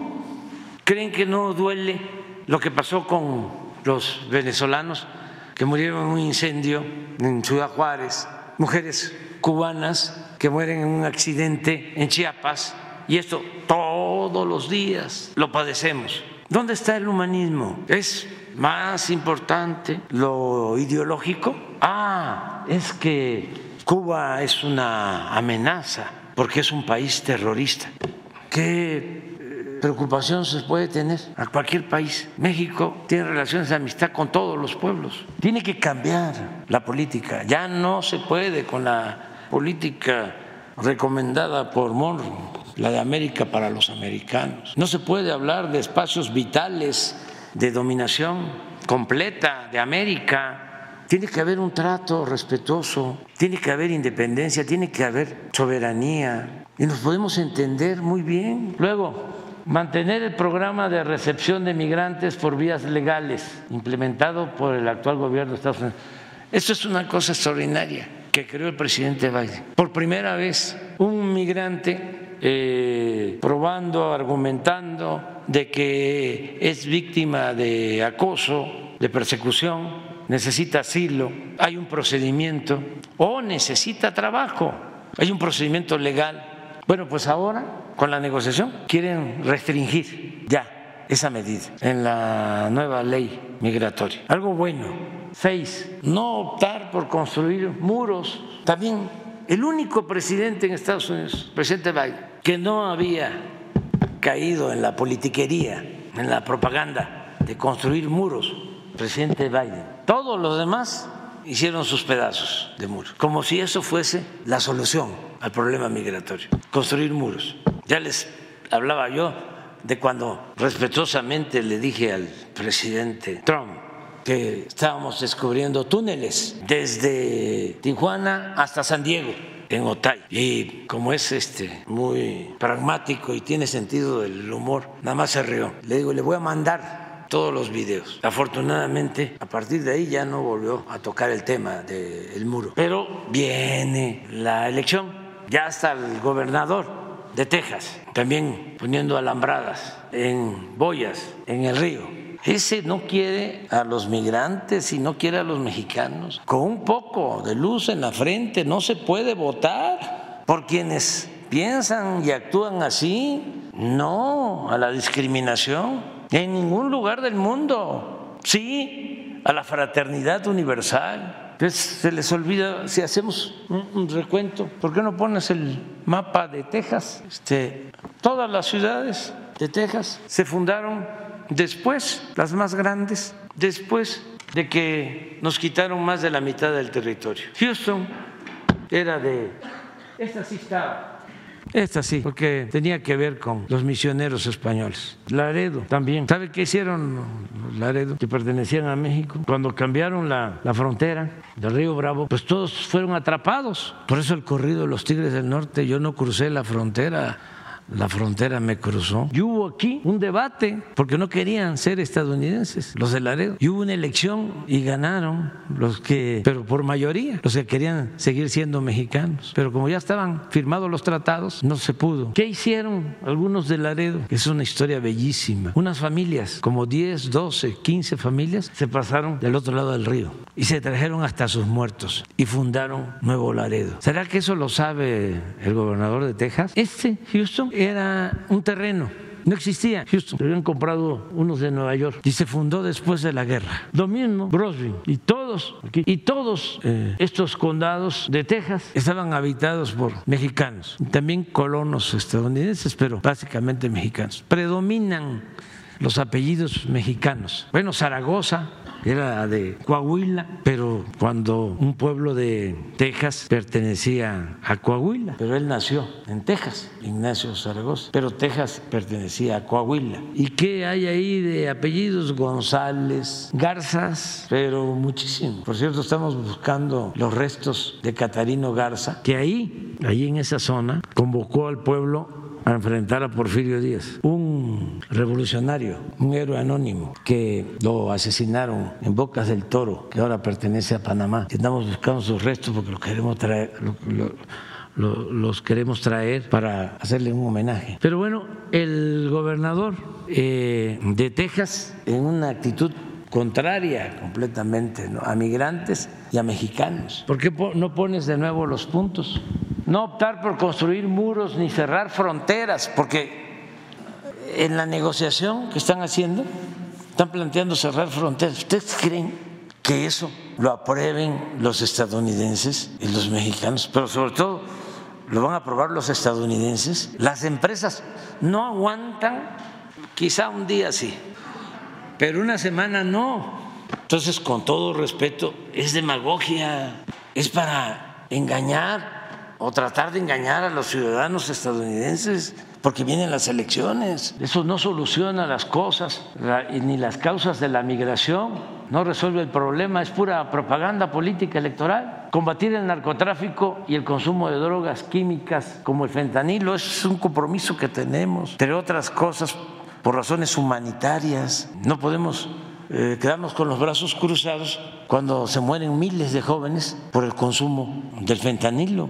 ¿Creen que no duele lo que pasó con los venezolanos que murieron en un incendio en Ciudad Juárez? Mujeres cubanas que mueren en un accidente en Chiapas y esto todos los días lo padecemos. ¿Dónde está el humanismo? ¿Es más importante lo ideológico? Ah, es que Cuba es una amenaza porque es un país terrorista. ¿Qué preocupación se puede tener a cualquier país. México tiene relaciones de amistad con todos los pueblos. Tiene que cambiar la política. Ya no se puede con la política recomendada por Monroe, la de América para los americanos. No se puede hablar de espacios vitales de dominación completa de América. Tiene que haber un trato respetuoso, tiene que haber independencia, tiene que haber soberanía y nos podemos entender muy bien. Luego, mantener el programa de recepción de migrantes por vías legales implementado por el actual gobierno de Estados Unidos. Esto es una cosa extraordinaria que creó el presidente Biden. Por primera vez, un migrante eh, probando, argumentando de que es víctima de acoso, de persecución, necesita asilo, hay un procedimiento o necesita trabajo, hay un procedimiento legal. Bueno, pues ahora con la negociación quieren restringir ya esa medida en la nueva ley migratoria. Algo bueno. Seis, no optar por construir muros. También el único presidente en Estados Unidos, presidente Biden, que no había caído en la politiquería, en la propaganda de construir muros, presidente Biden. Todos los demás hicieron sus pedazos de muros, como si eso fuese la solución al problema migratorio, construir muros. Ya les hablaba yo de cuando respetuosamente le dije al presidente Trump que estábamos descubriendo túneles desde Tijuana hasta San Diego en Otay. Y como es este muy pragmático y tiene sentido del humor, nada más se rió. Le digo, le voy a mandar todos los videos. Afortunadamente, a partir de ahí ya no volvió a tocar el tema del muro. Pero viene la elección, ya está el gobernador de Texas, también poniendo alambradas en boyas, en el río. Ese no quiere a los migrantes y no quiere a los mexicanos. Con un poco de luz en la frente no se puede votar por quienes piensan y actúan así. No a la discriminación en ningún lugar del mundo. Sí a la fraternidad universal se les olvida, si hacemos un, recuento, ¿por qué no pones el mapa de Texas? Este, todas las ciudades de Texas se fundaron después, las más grandes, después de que nos quitaron más de la mitad del territorio. Houston era de... Esta sí estaba esta sí, porque tenía que ver con los misioneros españoles. Laredo también. ¿Sabe qué hicieron Laredo? Que pertenecían a México. Cuando cambiaron la, la frontera del río Bravo, pues todos fueron atrapados. Por eso el corrido de los Tigres del Norte, yo no crucé la frontera la frontera me cruzó. Y hubo aquí un debate porque no querían ser estadounidenses, los de Laredo. Y hubo una elección y ganaron los que, pero por mayoría, los que querían seguir siendo mexicanos. Pero como ya estaban firmados los tratados, no se pudo. ¿Qué hicieron algunos de Laredo? Es una historia bellísima. Unas familias, como 10, 12, 15 familias, se pasaron del otro lado del río y se trajeron hasta sus muertos y fundaron Nuevo Laredo. ¿Será que eso lo sabe el gobernador de Texas? Este, Houston, era un terreno. No existía Houston, habían comprado unos de Nueva York y se fundó después de la guerra. Lo mismo, y todos, y todos eh, estos condados de Texas estaban habitados por mexicanos, también colonos estadounidenses, pero básicamente mexicanos. Predominan los apellidos mexicanos. Bueno, Zaragoza, era de Coahuila, pero cuando un pueblo de Texas pertenecía a Coahuila, pero él nació en Texas, Ignacio Zaragoza, pero Texas pertenecía a Coahuila. ¿Y qué hay ahí de apellidos? González, Garzas, pero muchísimo. Por cierto, estamos buscando los restos de Catarino Garza, que ahí, ahí en esa zona, convocó al pueblo a enfrentar a Porfirio Díaz, un revolucionario, un héroe anónimo que lo asesinaron en Bocas del Toro, que ahora pertenece a Panamá. Estamos buscando sus restos porque los queremos traer. los queremos traer para hacerle un homenaje. Pero bueno, el gobernador eh, de Texas, en una actitud contraria completamente a migrantes y a mexicanos. ¿Por qué no pones de nuevo los puntos? No optar por construir muros ni cerrar fronteras, porque en la negociación que están haciendo están planteando cerrar fronteras. ¿Ustedes creen que eso lo aprueben los estadounidenses y los mexicanos? Pero sobre todo lo van a aprobar los estadounidenses. Las empresas no aguantan, quizá un día sí, pero una semana no. Entonces, con todo respeto, es demagogia, es para engañar o tratar de engañar a los ciudadanos estadounidenses porque vienen las elecciones. Eso no soluciona las cosas ni las causas de la migración, no resuelve el problema, es pura propaganda política electoral. Combatir el narcotráfico y el consumo de drogas químicas como el fentanilo es un compromiso que tenemos, entre otras cosas, por razones humanitarias. No podemos eh, quedarnos con los brazos cruzados cuando se mueren miles de jóvenes por el consumo del fentanilo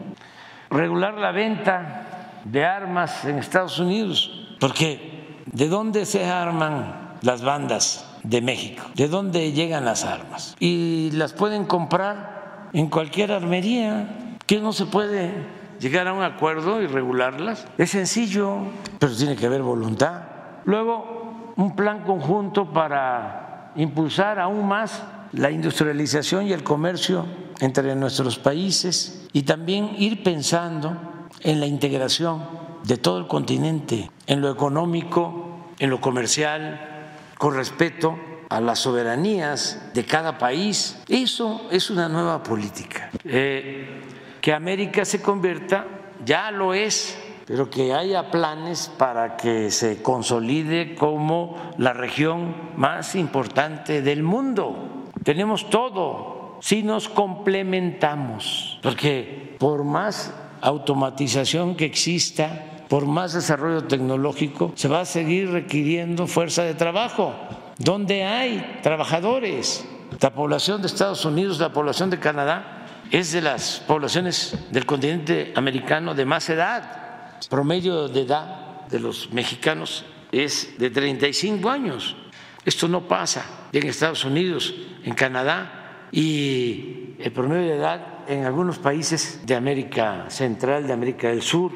regular la venta de armas en Estados Unidos, porque ¿de dónde se arman las bandas de México? ¿De dónde llegan las armas? Y las pueden comprar en cualquier armería, que no se puede llegar a un acuerdo y regularlas. Es sencillo, pero tiene que haber voluntad. Luego, un plan conjunto para impulsar aún más la industrialización y el comercio entre nuestros países y también ir pensando en la integración de todo el continente, en lo económico, en lo comercial, con respeto a las soberanías de cada país. Eso es una nueva política. Eh, que América se convierta, ya lo es, pero que haya planes para que se consolide como la región más importante del mundo. Tenemos todo si nos complementamos, porque por más automatización que exista, por más desarrollo tecnológico, se va a seguir requiriendo fuerza de trabajo. Donde hay trabajadores, la población de Estados Unidos, la población de Canadá, es de las poblaciones del continente americano de más edad. Promedio de edad de los mexicanos es de 35 años. Esto no pasa en Estados Unidos, en Canadá y el promedio de edad en algunos países de América Central, de América del Sur,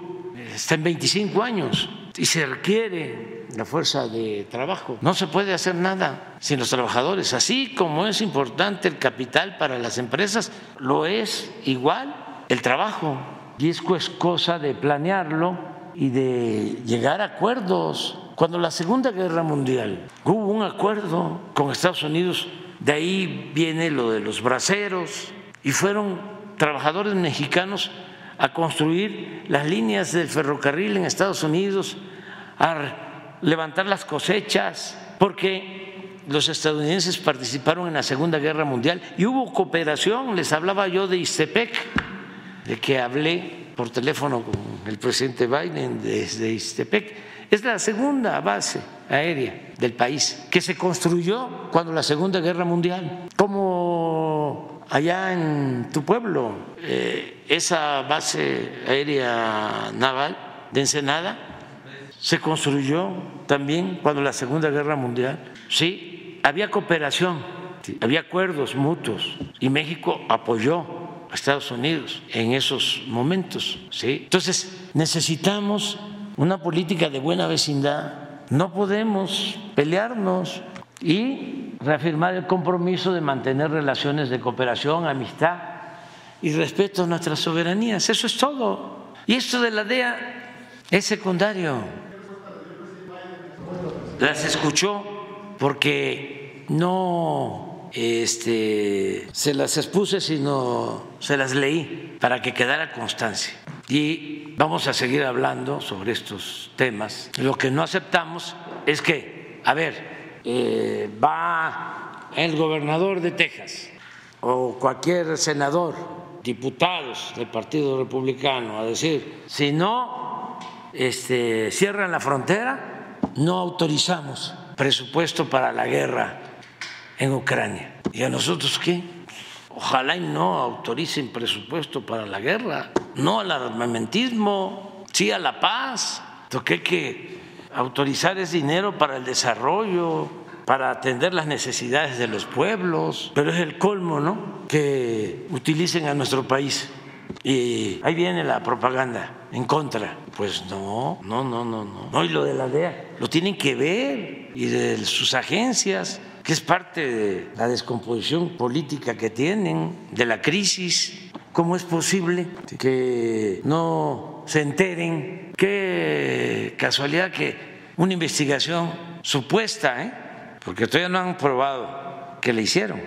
está en 25 años y se requiere la fuerza de trabajo. No se puede hacer nada sin los trabajadores. Así como es importante el capital para las empresas, lo es igual el trabajo. Y es pues cosa de planearlo y de llegar a acuerdos. Cuando la Segunda Guerra Mundial hubo un acuerdo con Estados Unidos, de ahí viene lo de los braceros, y fueron trabajadores mexicanos a construir las líneas del ferrocarril en Estados Unidos, a levantar las cosechas, porque los estadounidenses participaron en la Segunda Guerra Mundial y hubo cooperación. Les hablaba yo de Istepec, de que hablé por teléfono con el presidente Biden desde Istepec. Es la segunda base aérea del país que se construyó cuando la Segunda Guerra Mundial. Como allá en tu pueblo, eh, esa base aérea naval de Ensenada se construyó también cuando la Segunda Guerra Mundial. Sí, había cooperación, había acuerdos mutuos y México apoyó a Estados Unidos en esos momentos. ¿sí? Entonces, necesitamos una política de buena vecindad. No podemos pelearnos y reafirmar el compromiso de mantener relaciones de cooperación, amistad y respeto a nuestras soberanías. Eso es todo. Y esto de la DEA es secundario. Las escuchó porque no este, se las expuse, sino se las leí para que quedara constancia. Y vamos a seguir hablando sobre estos temas. Lo que no aceptamos es que, a ver, eh, va el gobernador de Texas o cualquier senador, diputados del Partido Republicano a decir, si no este, cierran la frontera, no autorizamos presupuesto para la guerra en Ucrania. ¿Y a nosotros qué? Ojalá y no autoricen presupuesto para la guerra, no al armamentismo, sí a la paz. Lo que hay que autorizar es dinero para el desarrollo, para atender las necesidades de los pueblos, pero es el colmo, ¿no? Que utilicen a nuestro país. Y ahí viene la propaganda en contra. Pues no, no, no, no, no. No, y lo de la DEA, lo tienen que ver, y de sus agencias, que es parte de la descomposición política que tienen, de la crisis. ¿Cómo es posible que no se enteren? Qué casualidad que una investigación supuesta, ¿eh? porque todavía no han probado que le hicieron,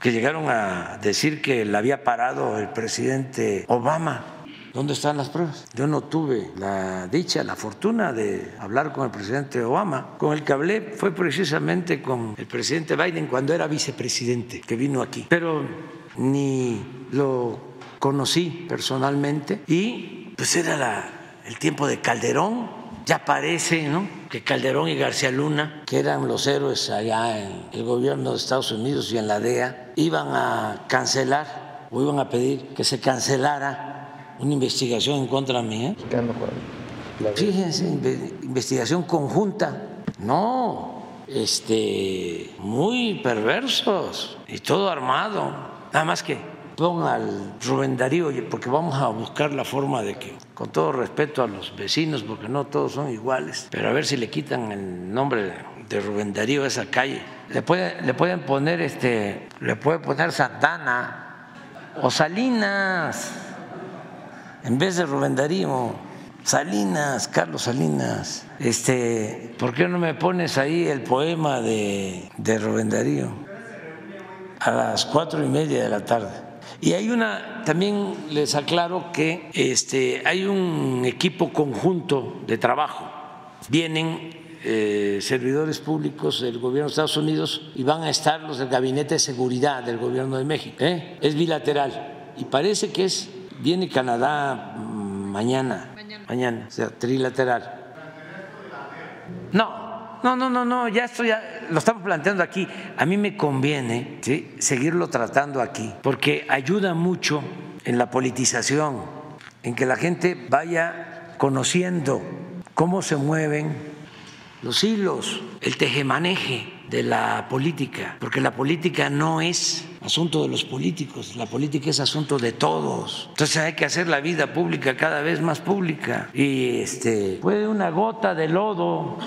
que llegaron a decir que le había parado el presidente Obama. ¿Dónde están las pruebas? Yo no tuve la dicha, la fortuna de hablar con el presidente Obama. Con el que hablé fue precisamente con el presidente Biden cuando era vicepresidente, que vino aquí. Pero ni lo conocí personalmente y pues era el tiempo de Calderón ya parece ¿no? que Calderón y García Luna, que eran los héroes allá en el gobierno de Estados Unidos y en la DEA, iban a cancelar o iban a pedir que se cancelara una investigación en contra mía. Fíjense, investigación conjunta. No, este, muy perversos y todo armado. Nada más que ponga al Rubén Darío, porque vamos a buscar la forma de que, con todo respeto a los vecinos, porque no todos son iguales, pero a ver si le quitan el nombre de, Rubén Darío a esa calle. Le, puede, le pueden poner este, le puede poner Santana o Salinas en vez de Rubén Darío. Salinas, Carlos Salinas, este, ¿por qué no me pones ahí el poema de, de Rubén Darío? A las cuatro y media de la tarde. Y hay una, también les aclaro que este, hay un equipo conjunto de trabajo. Vienen eh, servidores públicos del gobierno de Estados Unidos y van a estar los del Gabinete de Seguridad del gobierno de México. ¿eh? Es bilateral y parece que es, viene Canadá mañana mañana, o sea, trilateral. No, no, no, no, no, ya esto ya lo estamos planteando aquí. A mí me conviene seguirlo tratando aquí, porque ayuda mucho en la politización, en que la gente vaya conociendo cómo se mueven los hilos, el tejemaneje de la política, porque la política no es asunto de los políticos, la política es asunto de todos. Entonces hay que hacer la vida pública cada vez más pública. Y este puede una gota de lodo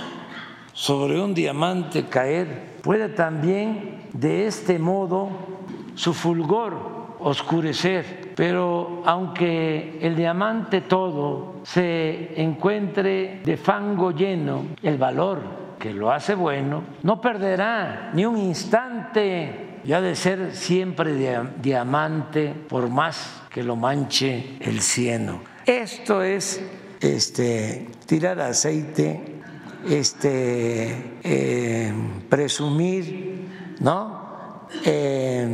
sobre un diamante caer, puede también de este modo su fulgor oscurecer, pero aunque el diamante todo se encuentre de fango lleno, el valor que lo hace bueno no perderá ni un instante y ha de ser siempre diamante por más que lo manche el cieno. Esto es este, tirar aceite, este, eh, presumir, ¿no? Eh,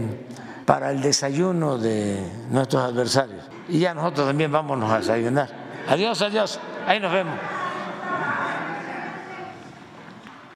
para el desayuno de nuestros adversarios. Y ya nosotros también vámonos a desayunar. Adiós, adiós. Ahí nos vemos.